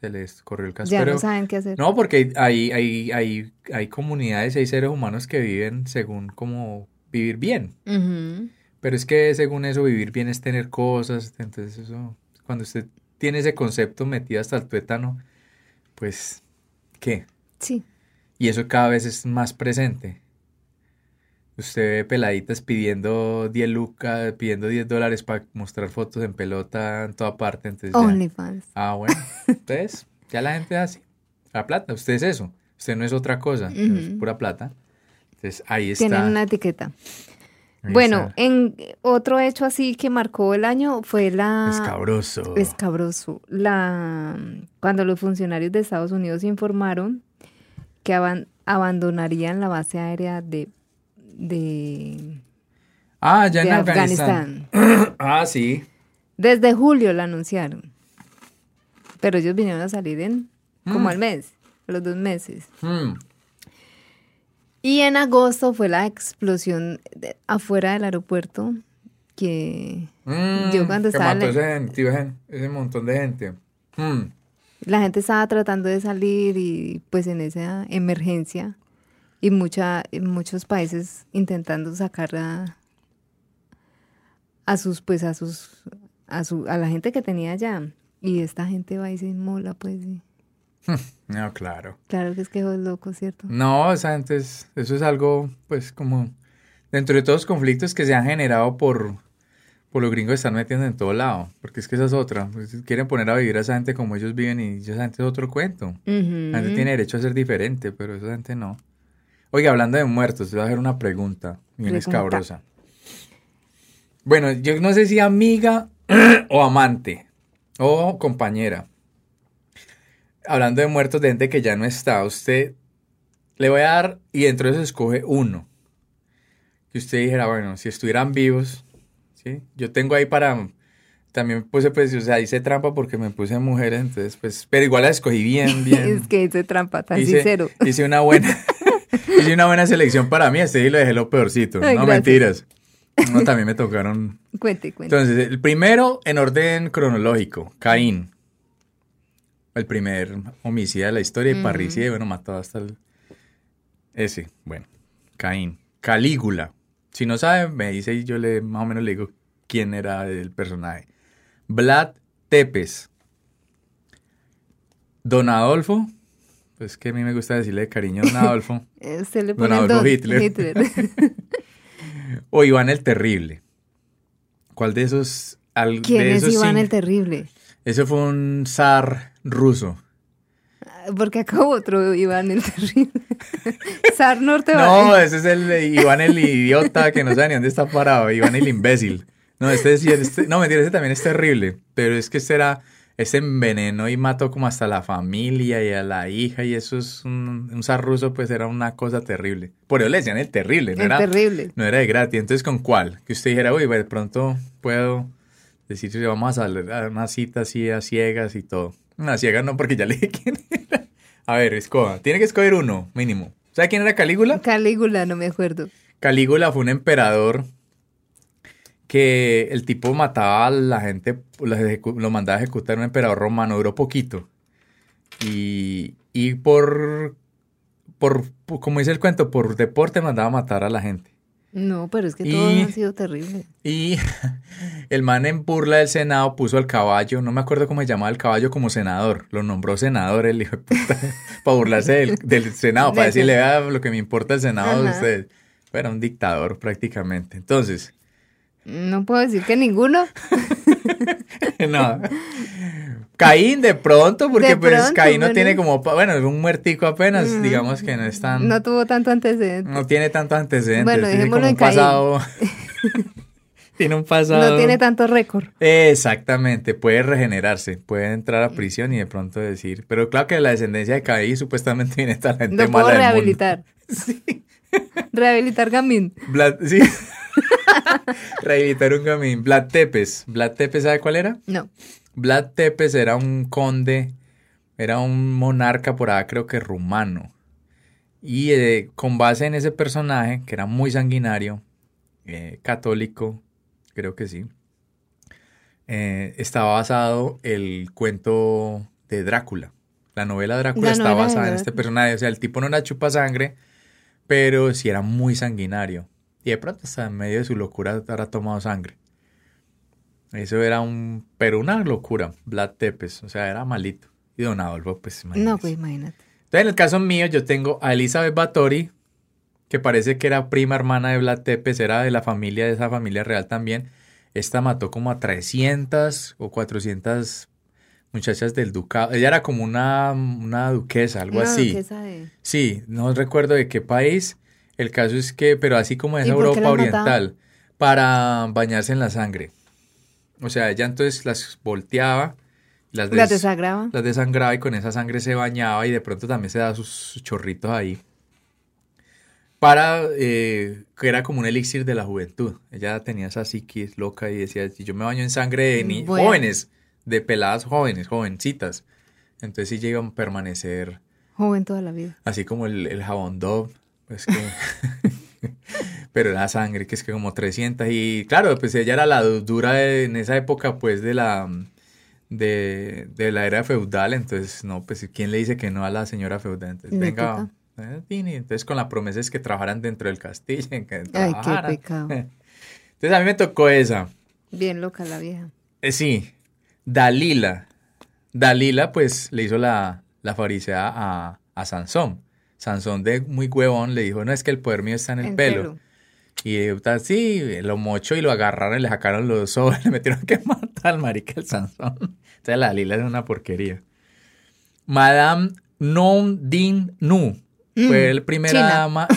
Se les corrió el Ya caspero. no saben qué hacer. No, porque hay, hay, hay, hay comunidades, hay seres humanos que viven según como vivir bien. Pero es que según eso, vivir bien es tener cosas. Entonces, eso, cuando usted tiene ese concepto metido hasta el tuétano, pues, ¿qué? Sí. Y eso cada vez es más presente. Usted ve peladitas pidiendo 10 lucas, pidiendo 10 dólares para mostrar fotos en pelota en toda parte. Entonces, OnlyFans. Ah, bueno. Entonces, ya la gente es así. La plata, usted es eso. Usted no es otra cosa, es Ujú. pura plata. Entonces, ahí está. Tienen una etiqueta. ahí Bueno, está. en otro hecho así que marcó el año fue la Escabroso. escabroso. La cuando los funcionarios de Estados Unidos informaron que aban- abandonarían la base aérea de de, Ah, ya de en Afganistán. Afganistán. Ah, sí. Desde julio la anunciaron. Pero ellos vinieron a salir en como Mm. al mes, a los dos meses. Hmm. Y en agosto fue la explosión de- afuera del aeropuerto que Mm, Yo cuando que estaba mató ese, gente, ese- ese montón de gente. La gente estaba tratando de salir y pues en esa emergencia y mucha, muchos países intentando sacar a, a sus pues a sus a su a la gente que tenía allá y esta gente va y se inmola pues y- No, claro. claro que es que es loco cierto No, esa gente es, eso es algo, pues, como dentro de todos los conflictos que se han generado por, por los gringos están metiendo en todo lado. Porque es que esa es otra. pues, quieren poner a vivir a esa gente como ellos viven y esa gente es otro cuento. La gente tiene derecho a ser diferente, pero esa gente no. Oiga, hablando de muertos, le voy a hacer una pregunta bien escabrosa. Bueno, yo no sé si amiga o amante o compañera. Hablando de muertos de gente que ya no está, usted le voy a dar y dentro de eso escoge uno. Que usted dijera, bueno, si estuvieran vivos, ¿sí? Yo tengo ahí para... También puse, pues, o sea, hice trampa porque me puse mujeres, entonces, pues, pero igual la escogí bien, bien. es que hice trampa tan hice, sincero hice una buena hice una buena selección para mí, este y lo dejé lo peorcito. Ay, no gracias. mentiras. No, también me tocaron. cuente cuente Entonces, el primero en orden cronológico, Caín. El primer homicida de la historia y parricida, y bueno, mató hasta el ese, bueno, Caín. Calígula. Si no sabe, me dice y yo le más o menos le digo quién era el personaje. Vlad Tepes. Don Adolfo. Pues que a mí me gusta decirle de cariño Don Adolfo. Eh, usted le Don pone Adolfo don- Hitler. o Iván el Terrible. ¿Cuál de esos? al- quién de es esos Iván cinco? el terrible Ese fue un zar ruso. Porque acá hubo otro Iván el terrible. Zar Norte No, ese es el Iván el idiota que no sabe ni dónde está parado. Iván el imbécil. No, este sí, este, no, mentira, ese también es terrible. Pero es que este era, este envenenó y mató como hasta la familia y a la hija. Y eso es un, un zar ruso, pues era una cosa terrible. Por eso le decían el terrible, no el era, terrible. no era de gratis. Entonces, ¿con cuál? Que usted dijera, uy, de pronto puedo decir vamos a salir a una cita así a ciegas y todo. Una ciega no, porque ya le dije quién era. A ver, escoja. Tiene que escoger uno, mínimo. ¿Sabe quién era Calígula? Calígula, no me acuerdo. Calígula fue un emperador que el tipo mataba a la gente, lo mandaba a ejecutar un emperador romano, duró poquito. Y, y por, por, como dice el cuento, por deporte mandaba a matar a la gente. No, pero es que todo ha sido terrible. Y el man en burla del Senado puso al caballo, no me acuerdo cómo se llamaba el caballo como senador, lo nombró senador el hijo de puta, para burlarse del, Senado, para decirle, ah, lo que me importa el Senado de ustedes. Era un dictador prácticamente. Entonces... No puedo decir que ninguno. no. Caín de pronto, porque pues Caín no tiene como, bueno, es un muertico apenas, digamos que no es tan... No tuvo tanto antecedente. No tiene tanto antecedente. Bueno, tiene como un pasado... tiene un pasado... No tiene tanto récord. Exactamente, puede regenerarse, puede entrar a prisión y de pronto decir, pero claro que la descendencia de Caín supuestamente viene esta gente no puedo rehabilitar. Sí. Rehabilitar Gamín. sí. Rehabilitar un Gamín. Vlad Tepes. ¿Vlad Tepes sabe cuál era? No. Vlad Tepes era un conde, era un monarca por ahí, creo que rumano. Y eh, con base en ese personaje, que era muy sanguinario, eh, católico, creo que sí, eh, estaba basado el cuento de Drácula. La novela Drácula está basada en este personaje. O sea, el tipo no era chupa sangre, pero sí era muy sanguinario. Y de pronto, hasta en medio de su locura, habrá tomado sangre. Eso era un, pero una locura, Vlad Tepes, o sea, era malito. Y don Adolfo, pues imagínate. No, pues imagínate. Entonces, en el caso mío, yo tengo a Elizabeth Bathory, que parece que era prima hermana de Vlad Tepes, era de la familia, de esa familia real también. Esta mató como a 300 o 400 muchachas del ducado. Ella era como una, una duquesa, algo así. Duquesa de... Sí, no recuerdo de qué país. El caso es que, pero así como en Europa Oriental, para bañarse en la sangre. O sea, ella entonces las volteaba. Las, las desangraba. Las desangraba y con esa sangre se bañaba y de pronto también se daba sus chorritos ahí. Para, eh, que era como un elixir de la juventud. Ella tenía esa psiquis loca y decía, si yo me baño en sangre de ni jóvenes, de peladas jóvenes, jovencitas, entonces sí llegan a permanecer... Joven toda la vida. Así como el, el jabón Dove, pues que... pero la sangre, que es que como 300 y claro, pues ella era la dura en esa época pues de la de, la era feudal, entonces no, pues quién le dice que no a la señora feudal, entonces venga, eh, entonces con la promesa es que trabajaran dentro del castillo, Ay, qué pecado. Entonces a mí me tocó esa. Bien loca la vieja. Eh, sí, Dalila. Dalila pues le hizo la, la farisea a, a Sansón. Sansón de muy huevón le dijo, no es que el poder mío está en el, pelo. Y así, lo mocho y lo agarraron y le sacaron los ojos, le metieron que matar al marica el Sansón. Entonces la lila es una porquería. Madame Non Din Nu mm, fue la primera dama.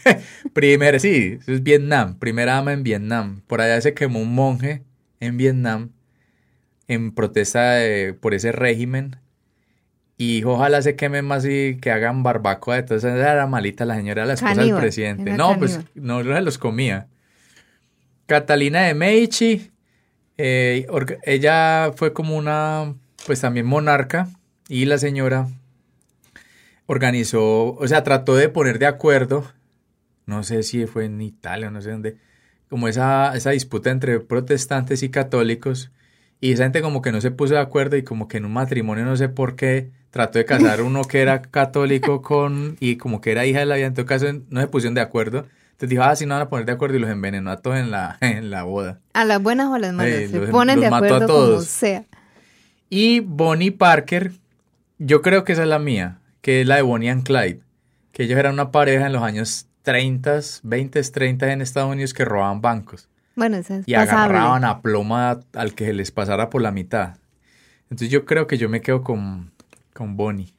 primera, sí, es Vietnam. Primera dama en Vietnam. Por allá se quemó un monje en Vietnam en protesta por ese régimen y ojalá se quemen más y que hagan barbacoa. Entonces era malita la señora, la esposa del presidente. No, pues no, se los comía. Catalina de Medici, eh, ella fue como una, pues también monarca. Y la señora organizó, o sea, trató de poner de acuerdo, no sé si fue en Italia, no sé dónde, como esa, esa disputa entre protestantes y católicos. Y esa gente como que no se puso de acuerdo y como que en un matrimonio no sé por qué trató de casar uno que era católico con y como que era hija de la vida, en todo caso no se pusieron de acuerdo. Entonces dijo, ah, si no van a poner de acuerdo y los envenenó a todos en la, en la boda. A las buenas o a las malas, se ponen de acuerdo a todos. como sea. Y Bonnie Parker, yo creo que esa es la mía, que es la de Bonnie and Clyde, que ellos eran una pareja en los años 30, 20, 30 en Estados Unidos que robaban bancos. Bueno, esa es Y agarraban a ploma al que les pasara por la mitad. Entonces yo creo que yo me quedo con, con Bonnie.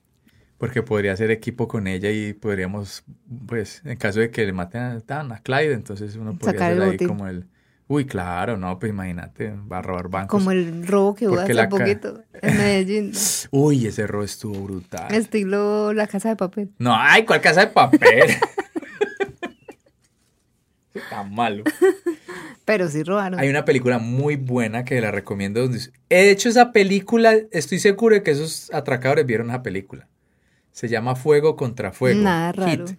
Porque podría hacer equipo con ella y podríamos, pues, en caso de que le maten a, a Clyde, entonces uno podría hacer ahí como el... Uy, claro, no, pues imagínate, va a robar bancos. Como el robo que hubo hace poquito en Medellín. Uy, ese robo estuvo brutal. Estilo la casa de papel. No, ay, ¿cuál casa de papel? Tan malo. Pero sí robaron. Hay una película muy buena que la recomiendo. He hecho esa película, estoy seguro de que esos atracadores vieron esa película. Se llama Fuego contra Fuego. Nada raro. Hit.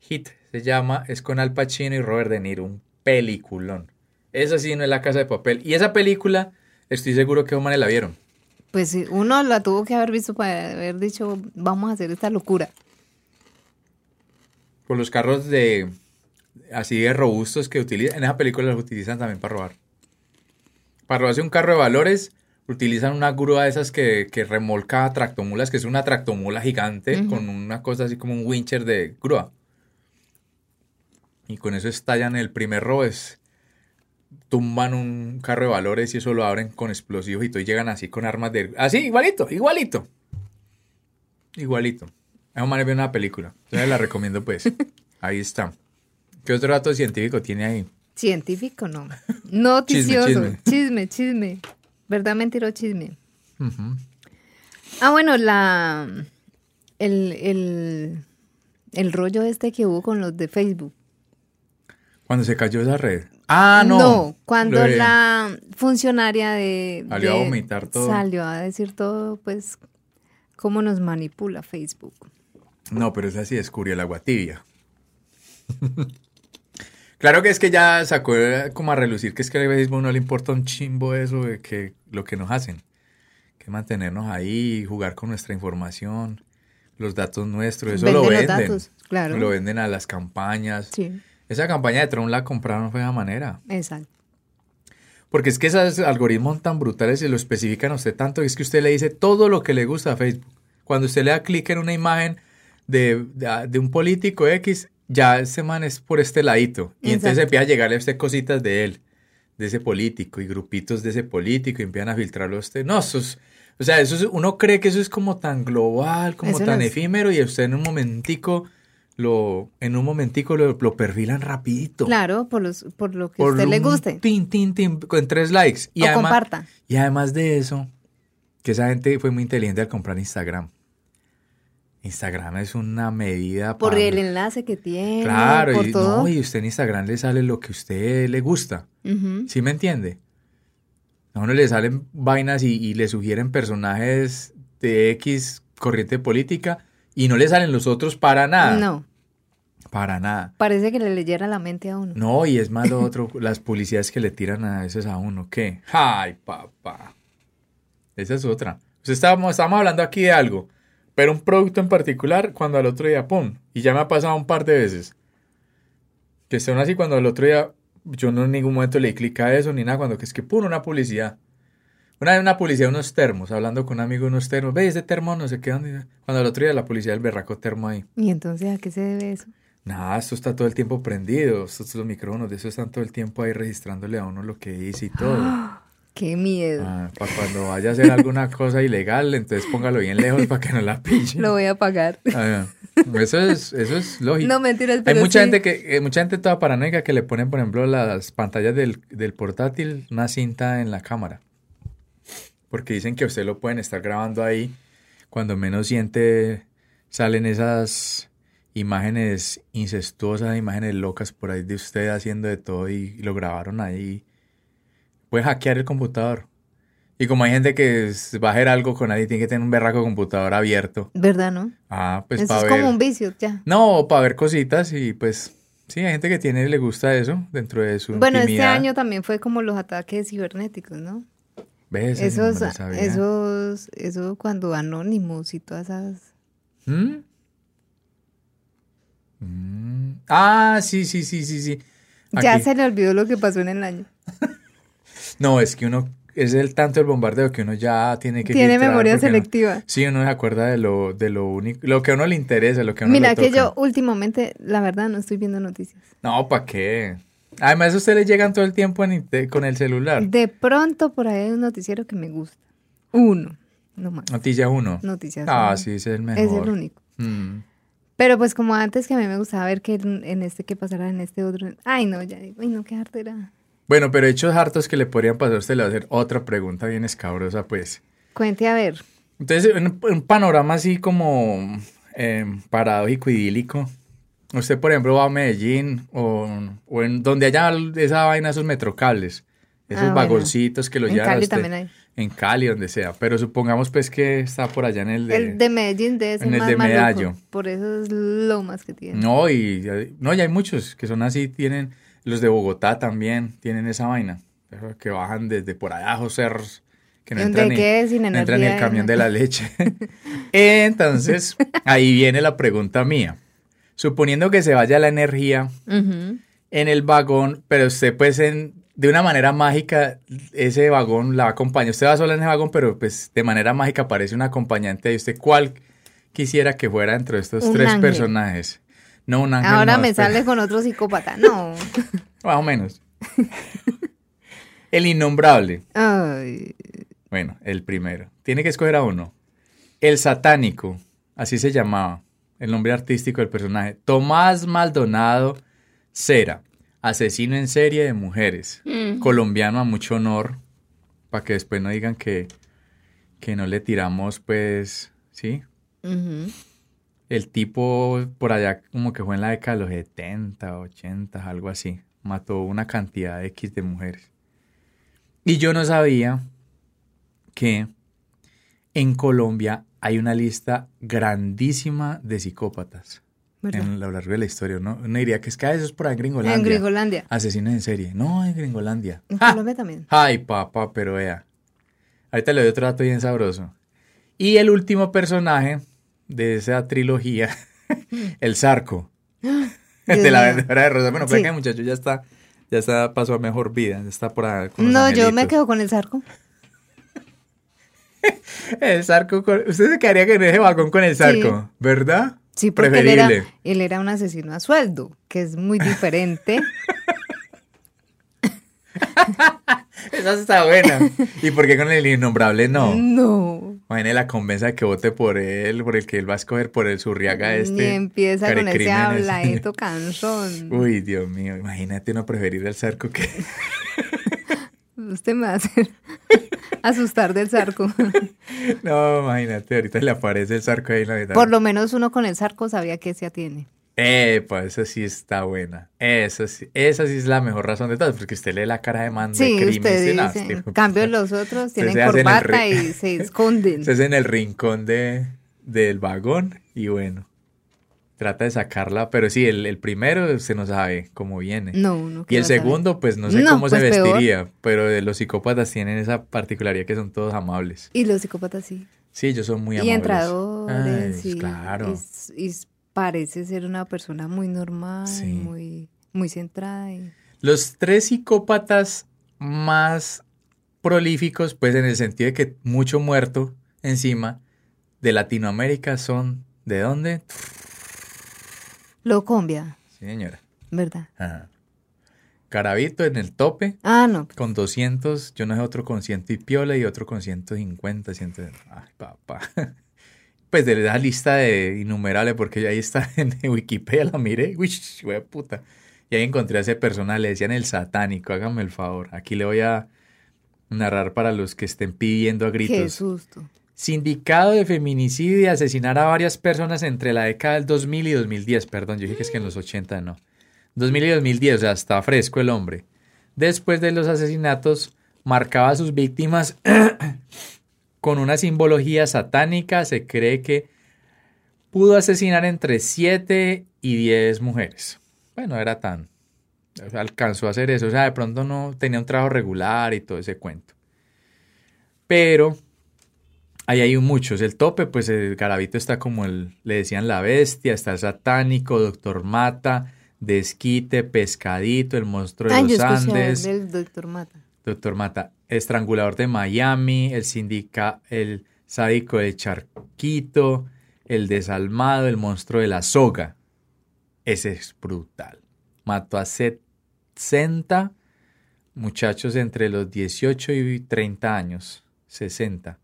Hit se llama, es con Al Pacino y Robert De Niro, un peliculón. Esa sí no es la casa de papel. Y esa película, estoy seguro que Omar la vieron. Pues sí, uno la tuvo que haber visto para haber dicho, vamos a hacer esta locura. Por los carros de así de robustos que utilizan. En esa película los utilizan también para robar. Para robarse un carro de valores, utilizan una grúa de esas que, que remolca tractomulas, que es una tractomula gigante con una cosa así como un wincher de grúa. Y con eso estallan el primer robo. Es, tumban un carro de valores y eso lo abren con explosivos y todo, y llegan así con armas de... Así, igualito, igualito. Igualito. Es una película. Entonces la recomiendo pues. Ahí está. ¿Qué otro dato científico tiene ahí? Científico, no. Noticioso. chisme, chisme. ¿Verdad, mentira o chisme? Ah, bueno, la... El, el, el rollo este que hubo con los de Facebook. Cuando se cayó esa red. Ah, no. No, cuando la funcionaria de... Salió a vomitar todo. Salió a decir todo, pues, cómo nos manipula Facebook. No, pero esa sí descubrió el agua tibia. claro que es que ya sacó como a relucir que es que a Facebook no le importa un chimbo eso de que lo que nos hacen. Que mantenernos ahí, jugar con nuestra información, los datos nuestros, eso lo venden. Los datos, claro. Lo venden a las campañas. Sí. Esa campaña de Trump la compraron de esa manera. Exacto. Porque es que esos algoritmos tan brutales se lo especifican a usted tanto es que usted le dice todo lo que le gusta a Facebook. Cuando usted le da clic en una imagen de, un político X, ya ese man es por este ladito. Y entonces empieza a llegarle a usted cositas de él, de ese político, y grupitos de ese político, y empiezan a filtrarlo a usted. No, eso es, o sea, eso uno cree que eso es como tan global, como tan efímero, y usted en un momentico lo, en un momentico lo, perfilan rapidito. Claro, por, los, por lo que a usted le guste. Tin, tin, tin, con tres likes. Y o comparta. Y además de eso, que esa gente fue muy inteligente al comprar Instagram. Instagram es una medida Por el enlace que tiene. Claro, y, No, y usted en Instagram le sale lo que a usted le gusta. ¿Sí me entiende? A uno le salen vainas y, y le sugieren personajes de X corriente política y no le salen los otros para nada. No. Para nada. Parece que le leyera la mente a uno. No, y es más lo otro, las publicidades que le tiran a veces a uno. ¿Qué? ¡Ay, papá! Esa es otra. estamos, estamos hablando aquí de algo, pero un producto en particular, cuando al otro día, ¡pum! Y ya me ha pasado un par de veces. Que son así cuando al otro día, yo no en ningún momento le clic a eso ni nada, cuando que es que, ¡pum! Una publicidad. Una vez una publicidad unos termos, hablando con un amigo de unos termos. Ve, ese termo no sé qué. Cuando el otro día la publicidad del berraco termo ahí. ¿Y entonces a qué se debe eso? Nada, esto está todo el tiempo prendido. Estos los micrófonos de eso están todo el tiempo ahí registrándole a uno lo que dice y todo. ¡Qué miedo! Ah, para cuando vaya a hacer alguna cosa ilegal, entonces póngalo bien lejos para que no la pille. Lo voy a pagar. Ah, eso es, eso es lógico. No mentiras, pero Hay mucha gente que, eh, mucha gente toda paranoica que le ponen, por ejemplo, las pantallas del, del portátil, una cinta en la cámara porque dicen que usted lo pueden estar grabando ahí. Cuando menos siente, salen esas imágenes incestuosas, imágenes locas por ahí de usted haciendo de todo y lo grabaron ahí. Puede hackear el computador. Y como hay gente que va a hacer algo con nadie, tiene que tener un berraco computador abierto. ¿Verdad, no? Ah, pues para ver. es como un vicio, ya. No, para ver cositas y pues sí, hay gente que tiene, le gusta eso dentro de su Bueno, este año también fue como los ataques cibernéticos, ¿no? ¿Ves? Esos, esos, eso cuando Anonymous y todas esas. ¿Mm? ¿Mm? Ah, sí, sí, sí, sí, sí. Ya se le olvidó lo que pasó en el año. no, es que uno es el tanto el bombardeo que uno ya tiene que tiene memoria selectiva. sí, uno se acuerda de lo de lo único, lo que a uno le interesa, lo que a uno Mira le que yo últimamente, la verdad, no estoy viendo noticias. No, ¿para qué? Además, a ustedes llegan todo el tiempo con el celular. De pronto por ahí hay un noticiero que me gusta. Uno, no más. Noticia uno. Noticias Ah, sí, es el mejor. Es el único. Mm. Pero pues como antes que a mí me gustaba ver que en este que pasara en este otro. Ay, no, ya digo, ay, no, qué hartera. Bueno, pero hechos hartos que le podrían pasar usted, le va a hacer otra pregunta bien escabrosa, pues. Cuente a ver. Entonces, un, un panorama así como eh, paradójico, idílico. Usted, por ejemplo, va a Medellín o, en donde haya esa vaina, esos metrocables, esos ah, vagoncitos que lo llevan. En Cali también hay. En Cali, donde sea. Pero supongamos pues que está por allá en el de... El de Medellín En el de Medallo. Por eso es lo más que tiene. No, y no, ya hay muchos que son así, tienen... Los de Bogotá también tienen esa vaina. Que bajan desde por allá, cerros. Que no ¿Dónde entran, ni, no entran ni el camión de la leche. Entonces, ahí viene la pregunta mía. Suponiendo que se vaya la energía en el vagón, pero usted pues en, de una manera mágica, ese vagón la acompaña. Usted va sola en ese vagón, pero pues de manera mágica aparece un acompañante ahí. ¿Usted cuál quisiera que fuera dentro de estos Un tres ángel. personajes? No, un ángel. Ahora no, me espera. sale con otro psicópata. No. Más o menos. el innombrable. Ay. Bueno, el primero. Tiene que escoger a uno. El satánico, así se llamaba, el nombre artístico del personaje. Tomás Maldonado Cera, asesino en serie de mujeres. Mm. Colombiano a mucho honor, para que después no digan que, que no le tiramos, pues, ¿sí? El tipo por allá como que fue en la década de los 70, 80, algo así. Mató una cantidad X de mujeres. Y yo no sabía que en Colombia hay una lista grandísima de psicópatas ¿Verdad? en lo largo de la historia. ¿no? Diría que es que ah, eso es por ahí en Gringolandia. En Gringolandia. Asesinos en serie. No, en Gringolandia. En. Colombia también. Ay, papá, pero vea. Ahorita le doy otro dato bien sabroso. Y el último personaje de esa trilogía, el Zarco. de la vendedora de rosas. Bueno, pero Sí. que el muchacho ya está, ya está, pasó a mejor vida. ya Está por ahí con los No, yo me quedo con el zarco. El Zarco, con- usted se quedaría en ese vagón con el Zarco, ¿verdad? Sí, porque él era, él era un asesino a sueldo, que es muy diferente. Esa está buena. ¿Y por qué con el innombrable no? no. Imagínate la convenza de que vote por él, por el que él va a escoger por el surriaga este. empieza con ese habladito cansón. Uy, Dios mío, imagínate no preferir el Zarco que... Usted me va a hacer asustar del zarco. No, imagínate, ahorita le aparece el Zarco ahí en la mitad. Por lo menos uno con el zarco sabía que se atiene. Epa, esa sí está buena. Esa sí, esa sí es la mejor razón de todas, porque usted lee la cara de man de Sí, crimen. dice, "No, este En cambio, puta". los otros tienen se corbata y se esconden. Usted es en el rincón de, del vagón y bueno, trata de sacarla, pero sí, el, el primero usted no sabe cómo viene. No, que Y el saber. segundo, pues no sé No, cómo se pues, peor. vestiría, pero los psicópatas tienen esa particularidad que son todos amables. Y los psicópatas sí. Sí, ellos son muy y amables. entradores. Ay, y, claro. y- y parece ser una persona muy normal, Sí. muy, muy centrada. y- Los tres psicópatas más prolíficos, pues en el sentido de que mucho muerto encima de Latinoamérica son ¿de dónde? Lo combia, Sí, señora. ¿verdad? Ajá. Carabito en el tope Ah, no. con 200, yo no sé, otro con ciento y piola y otro con 150, 100. Ay, papá. Pues de la lista de innumerables, porque ahí está en Wikipedia, la miré, uy, puta. Y ahí encontré a ese personal, le decían el satánico, hágame el favor. Aquí le voy a narrar para los que estén pidiendo a Qué gritos. susto. Sindicado de feminicidio y asesinar a varias personas entre la década del 2000 y 2010. Perdón, yo dije que es que en los 80 no. 2000 y 2010, o sea, está fresco el hombre. Después de los asesinatos, marcaba a sus víctimas con una simbología satánica. Se cree que pudo asesinar entre 7 y 10 mujeres. Bueno, era tan... alcanzó a hacer eso. O sea, de pronto no tenía un trabajo regular y todo ese cuento. Pero ahí hay muchos. El tope, pues el garabito está como el, le decían la bestia, está el satánico, Doctor Mata, Desquite, Pescadito, el monstruo de Ah, los Andes. del doctor Mata. Doctor Mata, estrangulador de Miami, el sindica, el sádico del charquito, el desalmado, el monstruo de la soga. Ese es brutal. Mató a 60 muchachos entre los 18 y 30 años. 60.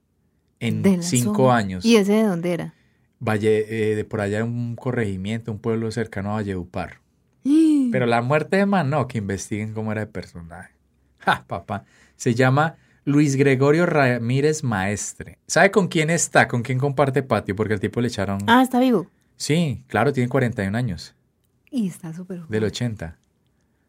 De En la 5 zona. años. ¿Y ese de dónde era? Valle, eh, de por allá un corregimiento, un pueblo cercano a Valledupar. Pero la muerte de man, no, que investiguen cómo era el personaje. Ja, papá. Se llama Luis Gregorio Ramírez Maestre. ¿Sabe con quién está? ¿Con quién comparte patio? Porque al tipo le echaron... Ah, está vivo. Sí, claro, tiene 41 años, Y está súper joven. del 80.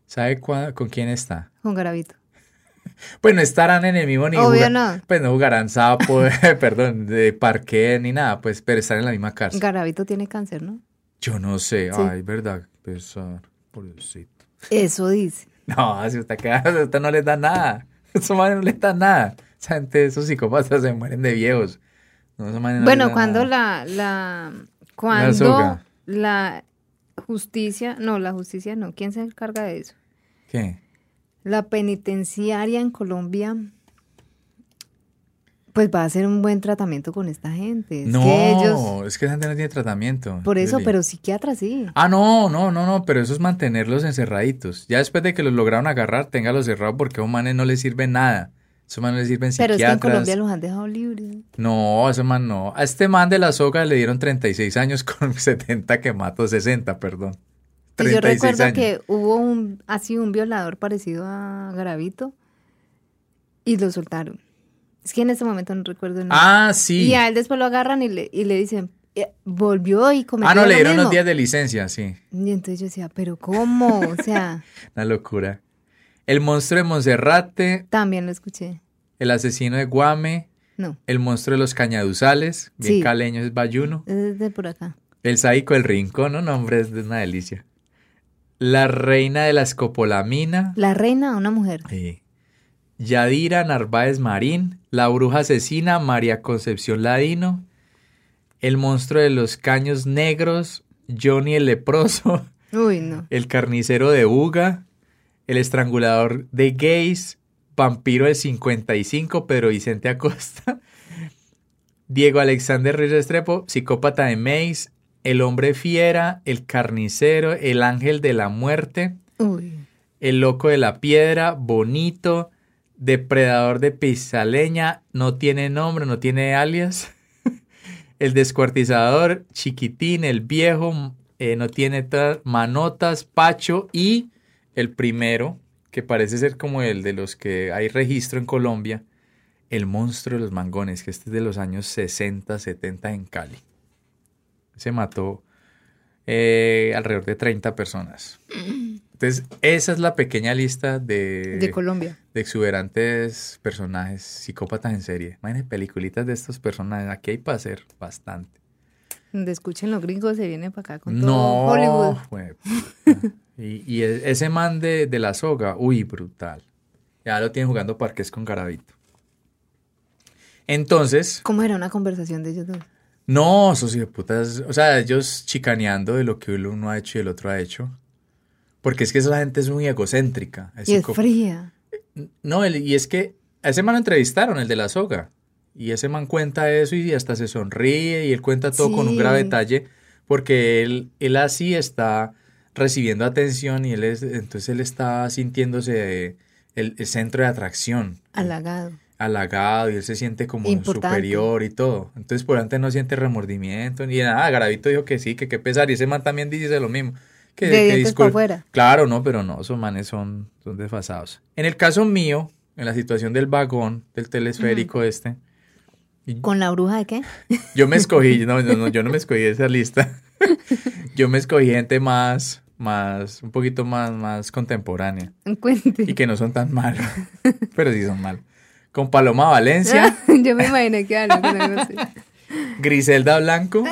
¿Sabe cua- con quién está? Con Garavito. Pues no estarán en el mismo ni Obvio no. Pues no jugarán sapo, perdón, de parque ni nada, pues, pero están en la misma cárcel. Garavito tiene cáncer, ¿no? Yo no sé, Sí. ay, verdad, pesar, pobrecito. Eso dice. No, si usted, queda, usted no les da nada. Esos manes no les da nada. Esa gente, esos psicópatas se mueren de viejos. No, no Bueno, cuando nada. la, la, cuando la justicia, no, la justicia no, ¿quién se encarga de eso? ¿Qué? La penitenciaria en Colombia, pues va a hacer un buen tratamiento con esta gente. Es no, que ellos, es que esa gente no tiene tratamiento. por eso, Lili. pero psiquiatra sí. Ah, no, no, no, no, pero eso es mantenerlos encerraditos. Ya después de que los lograron agarrar, téngalos cerrados porque a esos manes no les sirve nada. Esos manes no les sirven Pero es que en psiquiatras. Colombia los han dejado libres. No, ese man no. A este man de la soga le dieron 36 años con 70 que mató, 60, perdón. Y yo 36 recuerdo años. que hubo un, así un violador parecido a Gravito y lo soltaron. Es que en ese momento no recuerdo nombre. Ah, sí. Y a él después lo agarran y le, y le dicen, eh, volvió y cometió Ah, no, le dieron unos días de licencia, sí. Y entonces yo decía, pero ¿cómo? O sea, Una locura. El monstruo de Monserrate, también lo escuché. el asesino de Guame, No, el monstruo de los cañaduzales, bien Sí. caleño es Bayuno. es de por acá. El sádico del rincón, no, no, hombre, es de una delicia. La reina de la escopolamina. La reina, una mujer. Sí. Yadira Narváez Marín, la bruja asesina María Concepción Ladino, el monstruo de los caños negros, Johnny el leproso, Uy, no. el carnicero de Uga, el estrangulador de gays, vampiro del 55, Pedro Vicente Acosta, Diego Alexander Ruiz Restrepo, psicópata de Mace, el hombre fiera, el carnicero, el ángel de la muerte, Uy. el loco de la piedra, bonito, depredador de pisaleña, no tiene nombre, no tiene alias. El descuartizador, chiquitín, el viejo, eh, no tiene ta- manotas, pacho y el primero, que parece ser como el de los que hay registro en Colombia, el monstruo de los mangones, que este es de los años 60, 70 en Cali. Se mató eh, alrededor de 30 personas. Entonces, esa es la pequeña lista de, De Colombia. de exuberantes personajes, psicópatas en serie. Imagínense peliculitas de estos personajes. Aquí hay para hacer bastante. Donde escuchen los gringos se viene para acá con todo No, Hollywood. jueputa. y, y e- ese man de, de la soga, uy, brutal. Ya lo tienen jugando parques con Garavito. Entonces, ¿Cómo era una conversación de ellos dos? no, esos putas, o sea, ellos chicaneando de lo que uno ha hecho y el otro ha hecho. Porque es que esa gente es muy egocéntrica. es Y es fría. No, el- y es que a ese man lo entrevistaron, el de la soga. Y ese man cuenta eso y hasta se sonríe y él cuenta todo con un grave detalle porque él, él así está recibiendo atención y él es, entonces él está sintiéndose el, el centro de atracción, Halagado. halagado y él se siente como Importante. superior y todo. Entonces por antes no siente remordimiento ni nada. Garavito dijo que sí, que qué pesar y ese man también dice lo mismo. Que, De que discul- afuera. Claro, no, pero no, esos manes son, son desfasados. En el caso mío, en la situación del vagón, del telesférico este, ¿Con la bruja de qué? yo me escogí, no, no, no, yo no me escogí esa lista. Yo me escogí gente más, más, un poquito más, más contemporánea Cuente. y que no son tan malos, pero sí son malos. Con Paloma Valencia, Yo me imaginé que algo, con algo así. Griselda Blanco,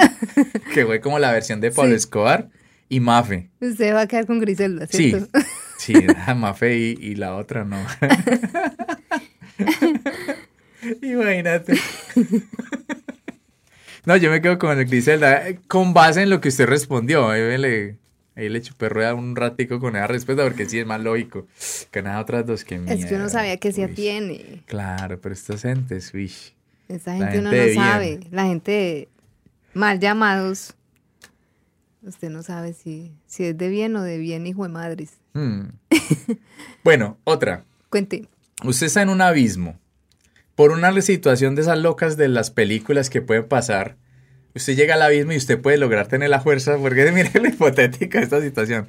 que fue como la versión de Pablo Sí. Escobar, y Mafe. Usted va a quedar con Griselda, Sí, ¿cierto? sí, a Mafe y, y la otra no. Imagínate. No, yo me quedo con el Griselda, con base en lo que usted respondió. Ahí le, ahí le chupé rueda un ratico con esa respuesta porque sí es más lógico. Que nada otras dos que Es que uno mierda, sabía que se atiene. Claro, pero estas gentes, uy. Esa gente uno no bien. sabe. La gente mal llamados. Usted no sabe si, si es de bien o de bien, hijo de madres. Hmm. Bueno, otra. Cuente. Usted está en un abismo. Por una situación de esas locas de las películas que pueden pasar, usted llega al abismo y usted puede lograr tener la fuerza, porque mire lo hipotética esta situación.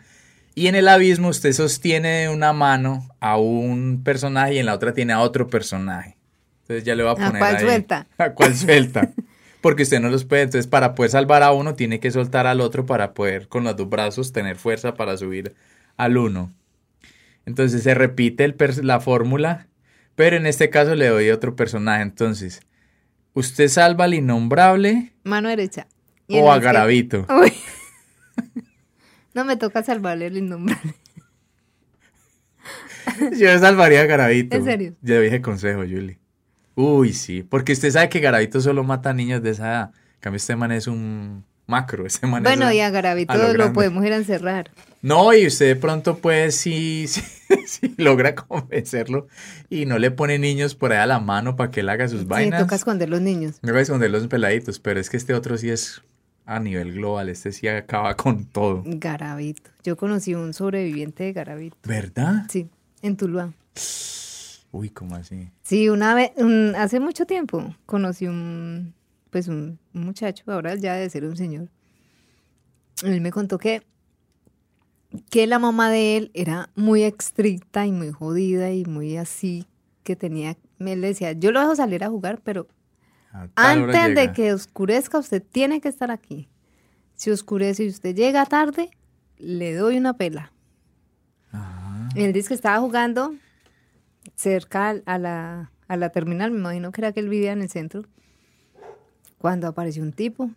Y en el abismo usted sostiene una mano a un personaje y en la otra tiene a otro personaje. Entonces ya le va a ¿A poner cuál ahí- suelta? ¿A cuál suelta? Porque usted no los puede. Entonces, para poder salvar a uno, tiene que soltar al otro para poder con los dos brazos tener fuerza para subir al uno. Entonces se repite el la fórmula, pero en este caso le doy otro personaje. Entonces, usted salva al innombrable Mano derecha. Y o a Garavito. Uy. No me toca salvarle el innombrable. Yo salvaría a Garabito. ¿En serio? Yo dije consejo, Julie. Uy, sí, porque usted sabe que Garabito solo mata a niños de esa edad. En cambio, este man es un macro, este man Bueno, es y a Garabito a lo podemos ir a encerrar. No, y usted de pronto pues sí, sí, sí logra convencerlo y no le pone niños por ahí a la mano para que él haga sus Sí, vainas. toca esconder los niños. Me voy a esconder los peladitos, pero es que este otro sí es a nivel global, este sí acaba con todo. Garabito. Yo conocí un sobreviviente de Garabito. ¿Verdad? Sí, en Tuluá. Uy, ¿cómo así? Sí, una vez, un- hace mucho tiempo, conocí un, pues un, un muchacho, ahora ya debe ser un señor. Él me contó que, que la mamá de él era muy estricta y muy jodida y muy así, que tenía, le decía, yo lo dejo salir a jugar, pero A antes de que oscurezca usted tiene que estar aquí. Si oscurece y usted llega tarde, le doy una pela. Ah, Él dice que estaba jugando cerca a la, a la terminal, me imagino que era que él vivía en el centro, cuando apareció un tipo.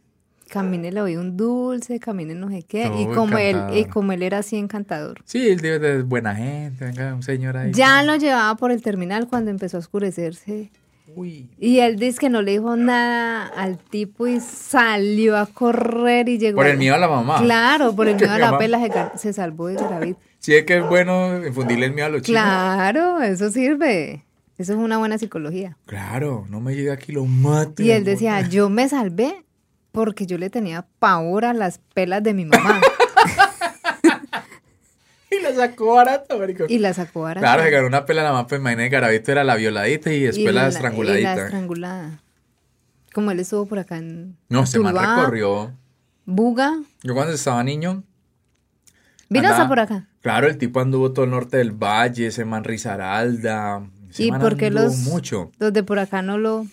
Caminé, le oí un dulce, caminé no sé qué, y como él, y como él era así encantador. Sí, él de buena gente, venga, un señor ahí. Ya lo llevaba por el terminal cuando empezó a oscurecerse. Uy, Y él dice que no le dijo nada al tipo y salió a correr y llegó. por el miedo a la mamá. Claro, por el miedo a la pela se, se salvó de Garavito. Sí, es que es bueno infundirle el miedo a los chicos. Claro, eso sirve. Eso es una buena psicología. Claro, no me llega aquí lo mato. Y él decía, yo me salvé porque yo le tenía pavor a las pelas de mi mamá. Y la sacó barato, marico. y la sacó barata. Claro, se ganó una pela la mamá, pues imagínate, Garabito era la violadita y después la, estranguladita. y la estrangulada. Como él estuvo por acá en no, man Tuluá, recorrió. Buga. Yo cuando estaba niño. Vino hasta por acá. Claro, el tipo anduvo todo el norte del valle, ese man Risaralda. Ese ¿Y man por qué los, mucho. los de por acá no lo,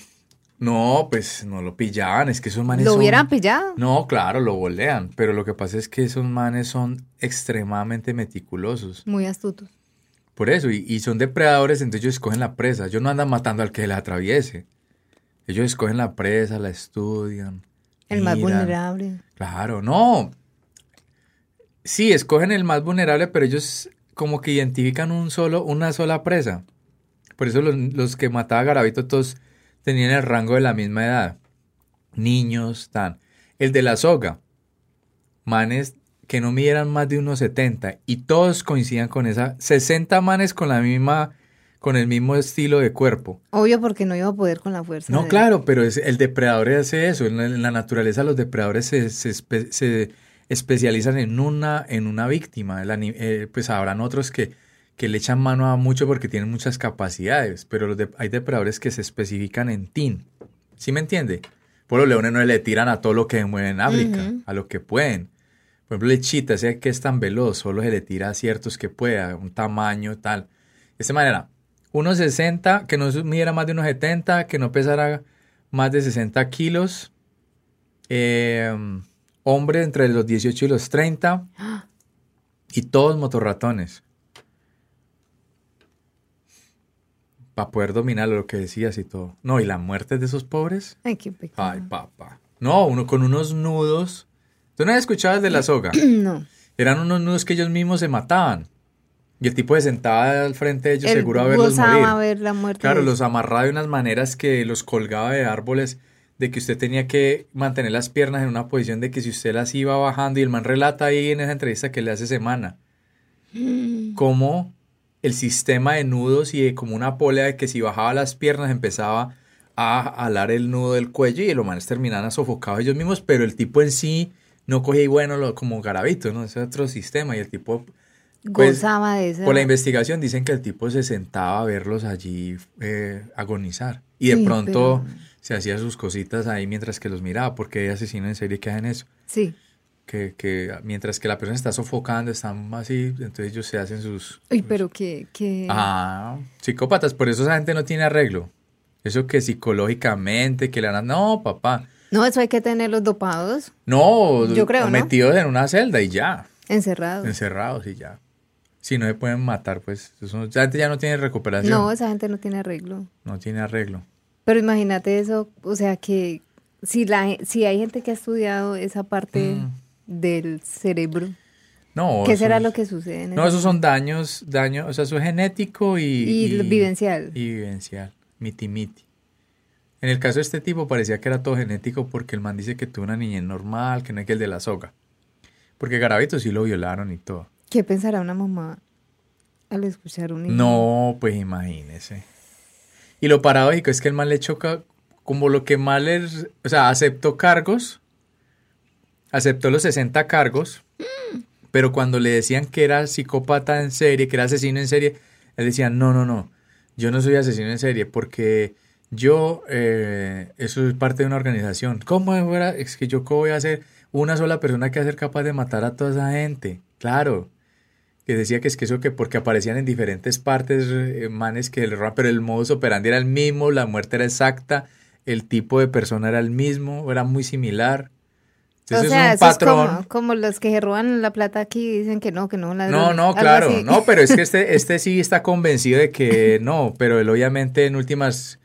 No, pues no lo pillaban, es que esos manes lo son- hubieran pillado? No, claro, lo bolean, pero lo que pasa es que esos manes son extremadamente meticulosos. Muy astutos. Por eso, y, y son depredadores, entonces ellos escogen la presa. Ellos no andan matando al que les atraviese. Ellos escogen la presa, la estudian. El más vulnerable. Claro, no. Sí, escogen el más vulnerable, pero ellos como que identifican un solo, una sola presa. Por eso los, los que mataba a Garavito todos tenían el rango de la misma edad. Niños, tan. El de la soga. Manes que no midieran más de unos 70 y todos coincidían con esa 60 manes con la misma con el mismo estilo de cuerpo. Obvio porque no iba a poder con la fuerza. No, de- claro, pero es, el depredador hace eso. En la, en la naturaleza los depredadores se, se espe- se especializan en una, en una víctima. Eh, pues habrán otros que, que le echan mano a mucho porque tienen muchas capacidades, pero los de- hay depredadores que se especifican en tin. ¿Sí me entiende? Por los leones no le tiran a todo lo que mueve en África, a lo que pueden. Por ejemplo, el chita, ese que es tan veloz, solo se le tira a ciertos que pueda, un tamaño, tal. De esta manera, 1,60, que no midiera más de 1,70, que no pesara más de 60 kilos. eh, hombre entre los 18 y los 30. Y todos motorratones. Para poder dominar lo que decías y todo. No, y la muerte de esos pobres. Ay, qué pecado. Ay, papá. No, uno con unos nudos. ¿Tú no has escuchado el de la soga? No. Eran unos nudos que ellos mismos se mataban. Y el tipo se sentaba al frente de ellos Él seguro a verlos morir. ver la muerte. Claro, de- los amarraba de unas maneras que los colgaba de árboles, de que usted tenía que mantener las piernas en una posición de que si usted las iba bajando, y el man relata ahí en esa entrevista que le hace semana, como el sistema de nudos y de como una polea de que si bajaba las piernas empezaba a alar el nudo del cuello y los manes terminaban sofocados ellos mismos, pero el tipo en sí no cogía y bueno lo, como garabito, ¿no? Ese es otro sistema y el tipo pues, Gozaba de eso. por la investigación dicen que el tipo se sentaba a verlos allí eh, agonizar y de Sí, pronto pero- se hacía sus cositas ahí mientras que los miraba, porque hay asesinos en serie que hacen eso, Sí. que, que mientras que la persona está sofocando, están así, entonces ellos se hacen sus... Uy, pero que... que... Ah, psicópatas, por eso esa gente no tiene arreglo. Eso que psicológicamente, que le dan... No, papá. No, eso hay que tenerlos dopados, No, Yo creo, metidos en una celda y ya, encerrados. encerrados y ya. Si no se pueden matar, pues eso, esa gente ya no tiene recuperación. No, esa gente no tiene arreglo. No tiene arreglo. Pero imagínate eso, o sea que si la si hay gente que ha estudiado esa parte Mm. del cerebro, No. ¿Qué será es- lo que sucede? En No, esos son daños, daños, o sea, eso es genético y... Y vivencial. Y vivencial, miti miti. En el caso de este tipo parecía que era todo genético porque el man dice que tuvo una niñez normal, que no es que el de la soga. Porque Garavito sí lo violaron y todo. ¿Qué pensará una mamá al escuchar un niño? No, pues imagínese. Y lo paradójico es que el man le choca como lo que mal es, o sea, aceptó cargos, aceptó los 60 cargos, pero cuando le decían que era psicópata en serie, que era asesino en serie, él decía, no, no, no, yo no soy asesino en serie porque yo, eh, eso es parte de una organización. ¿Cómo? Es que yo, ¿cómo voy a ser una sola persona que va a ser capaz de matar a toda esa gente? Claro que decía que es que eso que porque aparecían en diferentes partes eh, manes que el roban, pero el modus operandi era el mismo, la muerte era exacta, el tipo de persona era el mismo, era muy similar. Entonces o sea, es un es patrón. como, como los que roban la plata aquí y dicen que no, que no. no, ladrones, no, algo claro, no, pero es que este, este sí está convencido de que no, pero él obviamente en últimas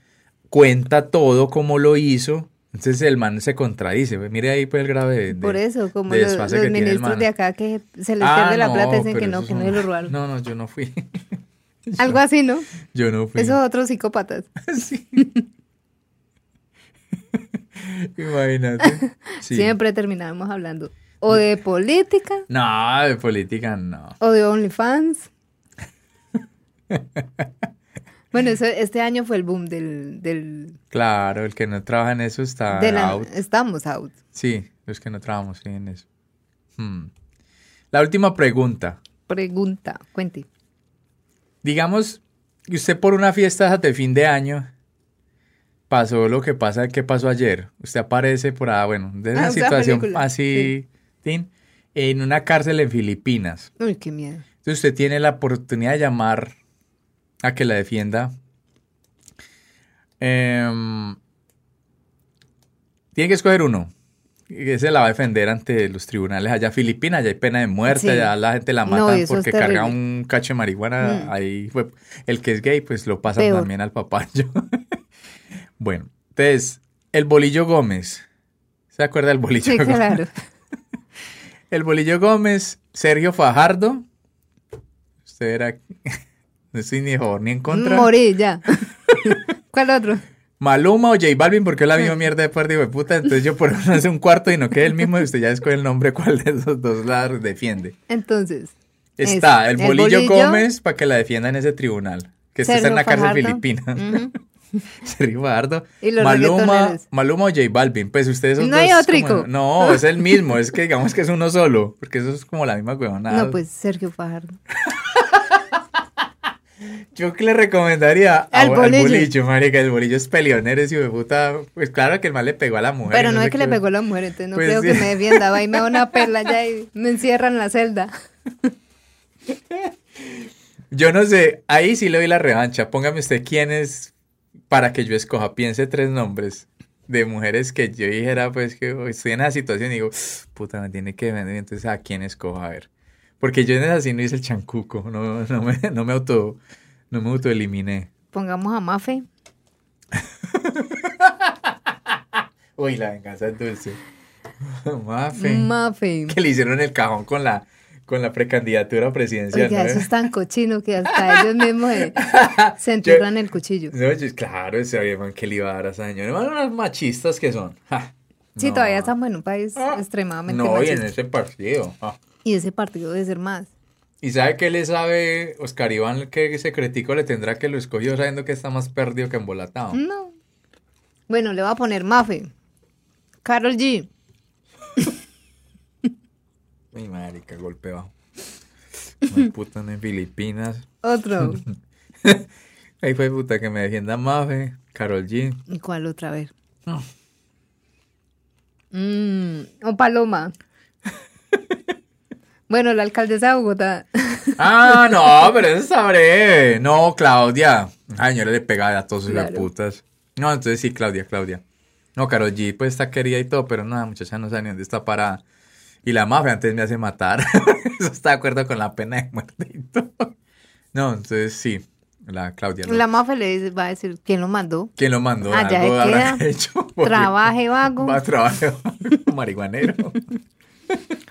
cuenta todo como lo hizo, entonces el man se contradice, pues, mire ahí pues el grave de, de- Por eso, como de los, que ministros de acá que se les Ah, pierde la plata y dicen que no, que no se lo robaron. No, no, yo no fui. Algo así, ¿no? Yo no fui. Esos otros psicópatas. Sí. Imagínate. Sí. Siempre terminamos hablando o de política No, de política no. o de OnlyFans. Bueno, eso, este año fue el boom del, del, Claro, el que no trabaja en eso está la- out. estamos out. Sí, los que no trabajamos sí, en eso. Hmm. La última pregunta. Pregunta, cuente. Digamos usted por una fiesta de fin de año pasó lo que pasa que pasó ayer. Usted aparece por ahí, bueno, de una Ah, esa situación película, así, tin, en una cárcel en Filipinas. Uy, qué miedo. Entonces usted tiene la oportunidad de llamar a que la defienda. Em, tiene que escoger uno. Y ese la va a defender ante los tribunales allá en Filipinas. Allá hay pena de muerte, Sí. allá la gente la mata porque carga un cacho de marihuana. Mm. Ahí fue. El que es gay, pues lo pasa Peor. también al papayo. bueno, entonces, el Bolillo Gómez. ¿Se acuerda del Bolillo Sí, Gómez? claro. El Bolillo Gómez, Sergio Fajardo. Usted era. No estoy ni a favor ni en contra. Morí ya. ¿Cuál otro? Maluma o J Balvin, porque es la misma mierda de parte de puta. Entonces yo por eso hace un cuarto y no quede el mismo. Y usted ya escoge el nombre, cuál de esos dos la defiende. Entonces. Está es el Bolillo, Gómez para que la defienda en ese tribunal. Que está en la cárcel Fajardo. filipina. Ujú. Sergio Fajardo. Maluma. Maluma o J Balvin. Pues ustedes son No hay dos otrico. como- No, es el mismo. Es que digamos que es uno solo. Porque eso es como la misma huevonada. No, pues Sergio Fajardo. Yo que le recomendaría a- Al bolillo. bolillo, marica, el bolillo es peleonero, ese de puta. Pues claro que el mal le pegó a la mujer. Pero no es que le pegó a la mujer, entonces no Pues creo sí. que me defienda. Va y me da una perla ya y me encierran en la celda. Yo no sé, ahí sí le doy la revancha. Póngame usted quién es para que yo escoja. Piense tres nombres de mujeres que yo dijera, pues que estoy en esa situación y digo, puta, me tiene que vender. Entonces, ¿a quién escojo? A ver. Porque yo en esa sí no hice el chancuco. No, no, me, no me auto, no me autoeliminé. Pongamos a Mafe. Uy, la venganza es dulce. Mafe. Mafe. que le hicieron el cajón con la con la precandidatura presidencial. Oiga, ¿no? eso es tan cochino que hasta ellos mismos se, se entierran el cuchillo. No, yo- claro, ese oye, man, que le iba a dar a esa señora. Man, unos machistas que son. Ja, Sí, no. todavía estamos en un país Ah, extremadamente No, y en machista. ese partido. Y ese partido debe ser más. ¿Y sabe qué le sabe Oscar Iván? ¿Qué secretico le tendrá que lo escogió sabiendo que está más perdido que embolatado? No. Bueno, le voy a poner Mafe. Carol G. Ay, marica, golpe bajo. Una puta en Filipinas. Otro. Ahí fue puta que me defienda Mafe, Carol G. ¿Y cuál otra vez? No. Mm, o Paloma. Bueno, la alcaldesa de Bogotá. Ah, no, pero eso está breve. No, Claudia. Ay, señora le pega a todos sus Claro. putas. No, entonces sí, Claudia, Claudia. No, Karol G, pues está querida y todo, pero no, la muchacha no sabe ni dónde está parada. Y la mafia antes me hace matar. Eso está de acuerdo con la pena de muerte y todo. No, entonces sí, la Claudia. ¿no? La Mafe le dice- va a decir quién lo mandó. ¿Quién lo mandó? Ah, ya Algo se habrá queda. hecho. porque- Trabaje vago. Va a trabajar marihuanero.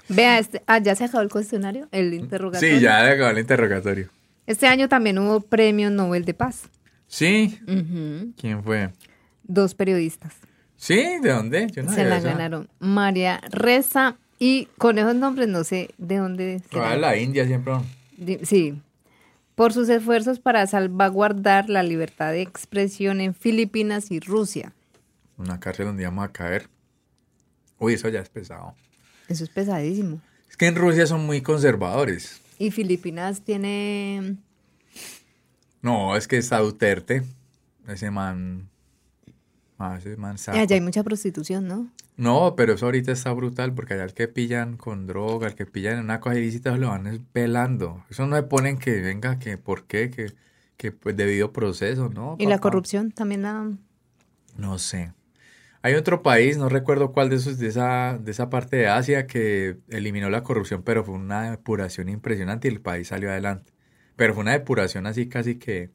Vea, este, ah, ya se acabó el cuestionario, el interrogatorio. Sí, ya se acabó el interrogatorio. Este año también hubo premio Nobel de Paz. Sí. ¿Quién fue? Dos periodistas. Sí, ¿de dónde? Yo no se la eso. ganaron. María Reza y con esos nombres no sé de dónde. Ah, la India siempre. Sí. Por sus esfuerzos para salvaguardar la libertad de expresión en Filipinas y Rusia. Una cárcel donde íbamos a caer. Uy, eso ya es pesado. Eso es pesadísimo. Es que en Rusia son muy conservadores. Y Filipinas tiene. No, es que está Duterte. Ese man. Ah, ese man saco. Allá hay mucha prostitución, ¿no? No, pero eso ahorita está brutal porque allá el que pillan con droga, el que pillan en una cosa ilícita, lo van pelando. Eso no se ponen que venga, que por qué, que, que pues debido proceso, ¿no? Y la corrupción también la. No sé. Hay otro país, no recuerdo cuál de esos de esa, de esa parte de Asia que eliminó la corrupción, pero fue una depuración impresionante y el país salió adelante. Pero fue una depuración así casi que,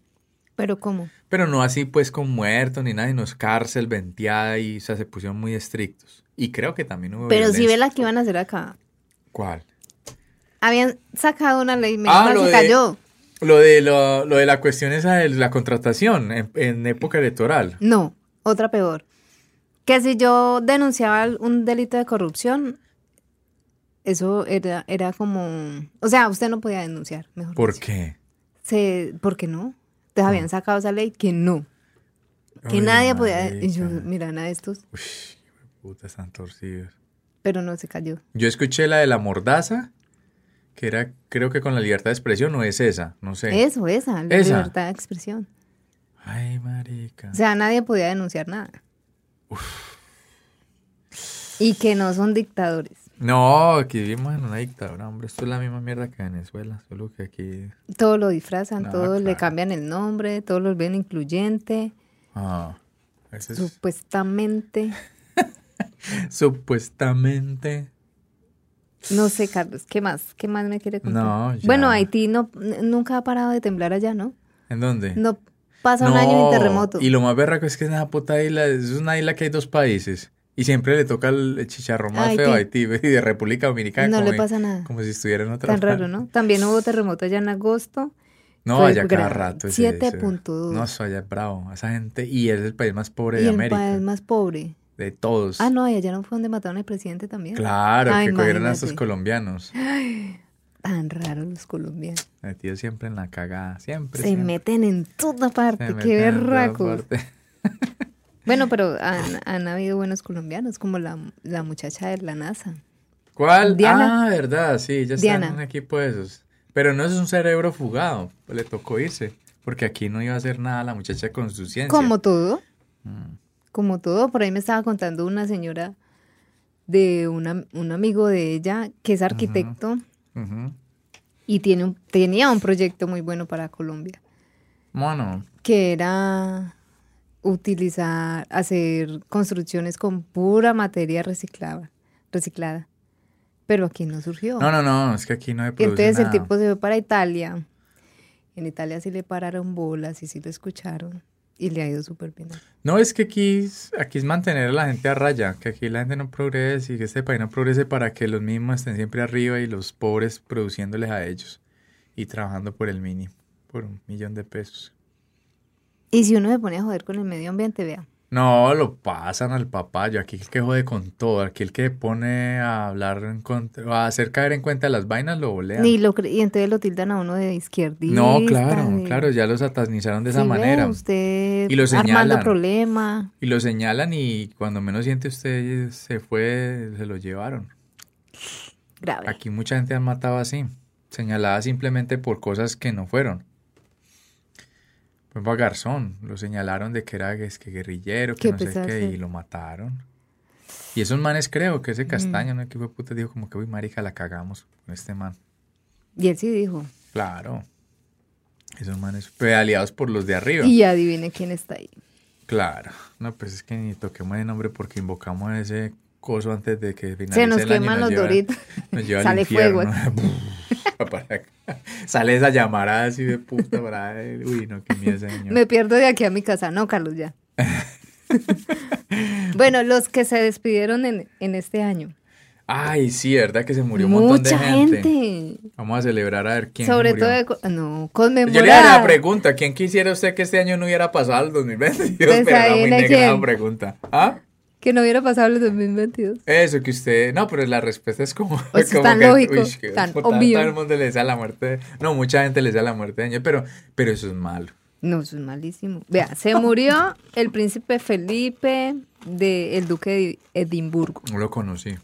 Pero ¿cómo? pero no así pues con muertos ni nada, sino es cárcel, venteada y o sea, se pusieron muy estrictos. Y creo que también hubo Pero si violencia. ve la que iban a hacer acá. ¿Cuál? Habían sacado una ley, menos Ah, lo se de- cayó. Lo de, lo, lo de la cuestión esa de la contratación en, en época electoral. No, otra peor. Que si yo denunciaba un delito de corrupción, eso era, era como... O sea, usted no podía denunciar, mejor ¿Por dicho. qué? Se, ¿Por qué no? Entonces habían sacado esa ley que no. Que Ay, nadie podía... Y yo, marica. mira, nada de estos. Uy, puta, están torcidos. Pero no se cayó. Yo escuché la de la mordaza, que era, creo que con la libertad de expresión, no es esa, no sé. Eso, esa, la Esa. libertad de expresión. Ay, marica. O sea, nadie podía denunciar nada. Y que no son dictadores. No, aquí vivimos en una dictadura, hombre. Esto es la misma mierda que Venezuela, solo que aquí... Todo lo disfrazan, No, todo le cambian el nombre, todo lo ven incluyente, Ah, ese es supuestamente. supuestamente... No sé, Carlos, ¿qué más? ¿Qué más me quiere contar? No, ya. Bueno, Haití no, nunca ha parado de temblar allá, ¿no? ¿En dónde? No pasa un año sin terremoto. Y lo más berraco es que es una puta isla, es una isla que hay dos países. Y siempre le toca el chicharrón más feo a Haití y de República Dominicana. No como, le pasa nada. Como si estuviera en otra Tan raro. ¿no? También hubo terremoto allá en agosto. No, Fue allá cada rato. ese- ese- 7.2. No, eso allá es bravo. Esa gente, y es el país más pobre Y de el América. país más pobre. De todos. Ah, no, y allá no fue donde mataron al presidente también. Claro, Ah, que cogieron a estos colombianos. Tan raros los colombianos. Metidos siempre en la cagada. Siempre. Se siempre. meten en toda parte, qué berracos. Bueno, pero han, han habido buenos colombianos, como la, la muchacha de la NASA. ¿Cuál? Diana. Ah, verdad, sí, ya está en un equipo de esos. Pero no es un cerebro fugado. Le tocó irse. Porque aquí no iba a hacer nada la muchacha con su ciencia. Como todo, Mm. como todo. Por ahí me estaba contando una señora de una- un amigo de ella que es arquitecto Ujú. y tiene un- tenía un proyecto muy bueno para Colombia, Bueno, que era utilizar, hacer construcciones con pura materia reciclada, reciclada. Pero aquí no surgió. no, no, no, es que aquí no se Y produce entonces el nada. tipo se fue para Italia. En Italia sí le pararon bolas y sí lo escucharon. Y le ha ido súper bien. No, es que aquí, es- aquí es mantener a la gente a raya, que aquí la gente no progrese y que este país no progrese para que los mismos estén siempre arriba y los pobres produciéndoles a ellos y trabajando por el mínimo, por un millón de pesos. Y si uno se pone a joder con el medio ambiente, vea. No, lo pasan al papayo. Aquí el que jode con todo, aquí el que pone a hablar en contra, a hacer caer en cuenta las vainas, lo bolean. Y, lo, y entonces lo tildan a uno de izquierdista. No, claro, de- claro, ya lo satanizaron de esa Sí, manera. usted Y lo armando señalan. problema. Y lo señalan y cuando menos siente usted se fue, se lo llevaron. Grave. Aquí mucha gente han matado así, señalada simplemente por cosas que no fueron. Fue para Garzón, lo señalaron de que era es que guerrillero, que Qué no sé qué, sí. y lo mataron. Y esos manes creo que ese castaño, ¿no? Que fue puta, dijo como que, uy, marica, la cagamos con este man. Y él sí dijo. Claro. Esos manes, pedaleados por los de arriba. Y adivine quién está ahí. Claro. No, pues es que ni toquemos el nombre porque invocamos ese coso antes de que finalice Se nos el año queman los lleva- doritos. Nos lleva al Sale fuego. Sale esa llamarada así de puta para Uy, no, qué miedo, señor. Me pierdo de aquí a mi casa. No, Carlos, ya. bueno, los que se despidieron en, en este año. Ay, sí, ¿verdad? Que se murió un montón Mucha de gente. gente. Vamos a celebrar a ver quién Sobre murió. todo, de no, Yo le haría la conmemorar. pregunta, ¿quién quisiera usted que este año no hubiera pasado el 2022? Pues Pero era muy negra la pregunta. ¿Ah? Que no hubiera pasado el 2022. Eso que usted... No, pero la respuesta es como... Pues es como tan que, lógico, uy, que tan puta, obvio. Todo el mundo le desea la muerte. No, mucha gente le desea la muerte de año, pero, pero eso es malo. No, eso es malísimo. Vea, se murió el príncipe Felipe de el duque de Edimburgo, No lo conocí.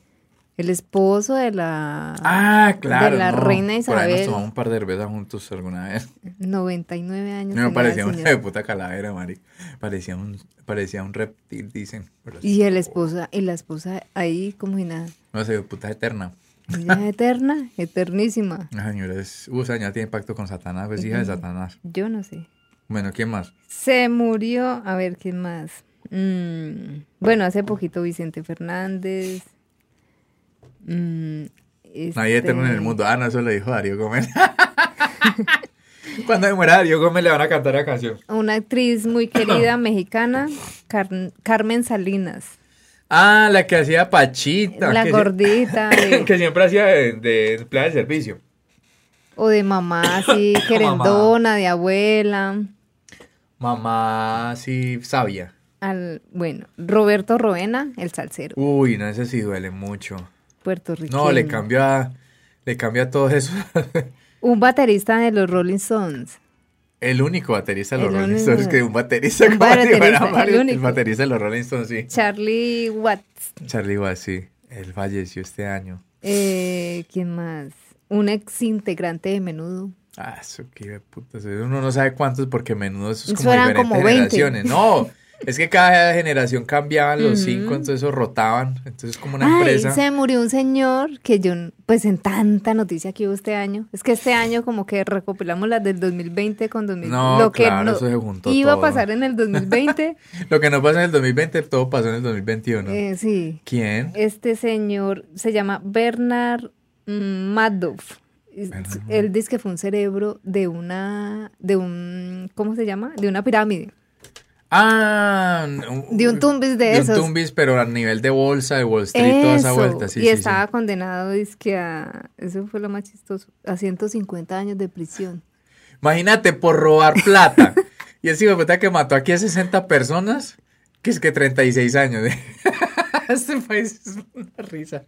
El esposo de la Ah, claro. de la no. reina Por ahí nos Isabel. tomamos un par de cervezas juntos alguna vez. 99 años. No me parecía una de puta calavera, Mari. Parecía un, parecía un reptil, dicen. Y el esposa, y la esposa ahí como si nada. No sé, puta eterna. Ella es eterna, eternísima. La señora es... Uh, señora tiene pacto con Satanás, pues hija de Satanás. Yo no sé. Bueno, ¿quién más? Se murió, a ver, ¿quién más? Mm, bueno, hace poquito Vicente Fernández. Mm, Nadie este, eterno en el mundo. Ah, no, eso lo dijo Darío Gómez. Cuando me muera Darío Gómez le van a cantar la canción. Una actriz muy querida mexicana, Car- Carmen Salinas. Ah, la que hacía Pachita. La que gordita. de- que siempre hacía de, de empleada de servicio. o de mamá así, querendona, de abuela. Mamá, sí, sabia. Al, bueno, Roberto Roena, el salsero, Uy, no, ese sí duele mucho. Puertorriqueño. No, le cambia, le cambia todo eso. Un baterista de los Rolling Stones. el único baterista de los El Rolling único. Stones, que un baterista, Un como si baterista, el Mario, el, único. baterista de los Rolling Stones, sí. Charlie Watts. Charlie Watts, sí. Él falleció este año. Eh, ¿Quién más? Un ex integrante de menudo. Ah, eso qué puta. Uno no sabe cuántos porque menudo eso es como diferentes como 20. generaciones. No, es que cada generación cambiaban los cinco, entonces eso rotaban. Entonces es como una Ay, empresa. se murió un señor que yo, pues en tanta noticia que hubo este año. Es que este año como que recopilamos las del 2020 con 2020. No, lo que claro, no eso se juntó iba todo. a pasar en el 2020. Lo que no pasa en el 2020, todo pasó en el 2021. eh, sí. ¿Quién? Este señor se llama Bernard Madoff. Bernard Él dice que fue un cerebro de una, de un, ¿cómo se llama? De una pirámide. Ah, De un tumbis de de esos. un tumbis, pero a nivel de bolsa, de Wall Street, toda esa Eso, vuelta. Sí, y sí, estaba sí. condenado, que a, eso fue lo más chistoso, a 150 años de prisión. Imagínate por robar plata. y ese hijo de que mató aquí a 60 personas, que es que 36 años. este país es una risa.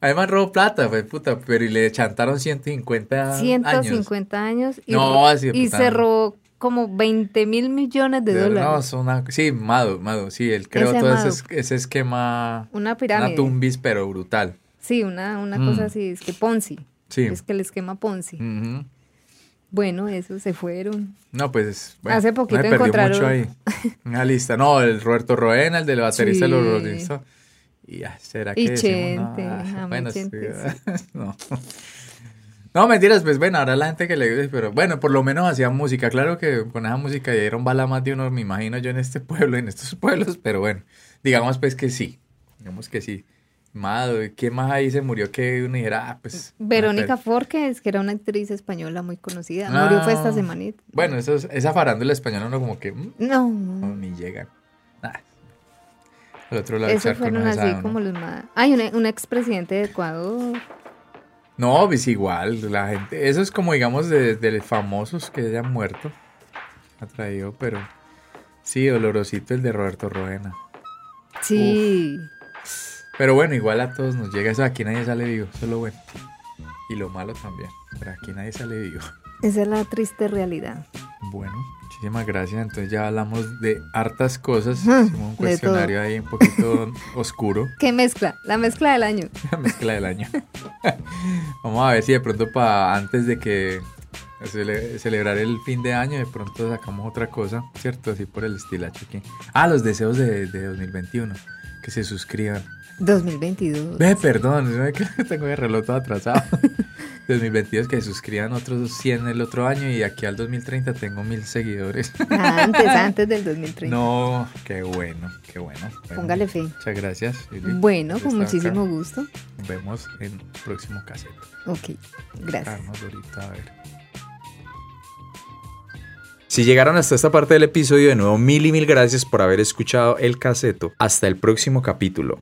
Además robó plata, pues puta, pero y le chantaron 150 años. 150 años, y, No, así y se robó como 20 mil millones de De- dólares. No, una- sí, Mado, Mado, sí, él creó Ese todo ese, es- ese esquema, una una pirámide. tumbis, pero brutal. Sí, una, una Mm. cosa así, es que Ponzi. Sí. Es que el esquema Ponzi. Bueno, eso se fueron. No, pues. Bueno, Hace no poquito me perdió encontraron- mucho ahí. Una lista. No, el Roberto Roena, el del baterista de los Sí. Rolling. Y ya, ¿será que Y decimos? No, Chente, ah, amo bueno, sí, no. No, mentiras, pues bueno, ahora la gente que le dice, pero bueno, por lo menos hacía música. Claro que con esa música dieron bala más de uno, me imagino yo en este pueblo, en estos pueblos, pero bueno, digamos pues que sí. Digamos que sí. Mado, ¿quién más ahí se murió que uno dijera, ah, pues. Verónica ah, Forques, que era una actriz española muy conocida. Murió fue esta Ah. semanita. Bueno, eso es- esa farándula española uno como que. mm, No, No, no. ni llegan. Nah. Al otro lado Esos fueron no así ¿no? como los más. Hay un, un expresidente de Ecuador. No, pues igual, la gente, eso es como digamos de, de famosos que hayan muerto, ha traído, pero sí, dolorosito el de Roberto Roena. Sí. Pero bueno, igual a todos nos llega eso, aquí nadie sale vivo, eso es lo bueno. Y lo malo también, pero aquí nadie sale vivo. Esa es la triste realidad. Bueno, muchísimas gracias, entonces ya hablamos de hartas cosas, hicimos un cuestionario ahí un poquito oscuro. ¿Qué mezcla? La mezcla del año. La mezcla del año. Vamos a ver si de pronto para antes de que cele- celebrar el fin de año, de pronto sacamos otra cosa, ¿cierto? Así por el estilacho aquí. Ah, los deseos de, de 2021. Que se suscriban. 2022. Ve, perdón, tengo el reloj todo atrasado. 2022 que se suscriban otros 100 el otro año y aquí al 2030 tengo mil seguidores. Antes, antes del 2030. No, qué bueno, qué bueno. Bueno, Póngale fe. Muchas gracias. Lili, Bueno, con acá. muchísimo gusto. Nos vemos en el próximo cassette. Ok, gracias. Ahorita, a ver. Si llegaron hasta esta parte del episodio, de nuevo mil y mil gracias por haber escuchado el caseto. Hasta el próximo capítulo.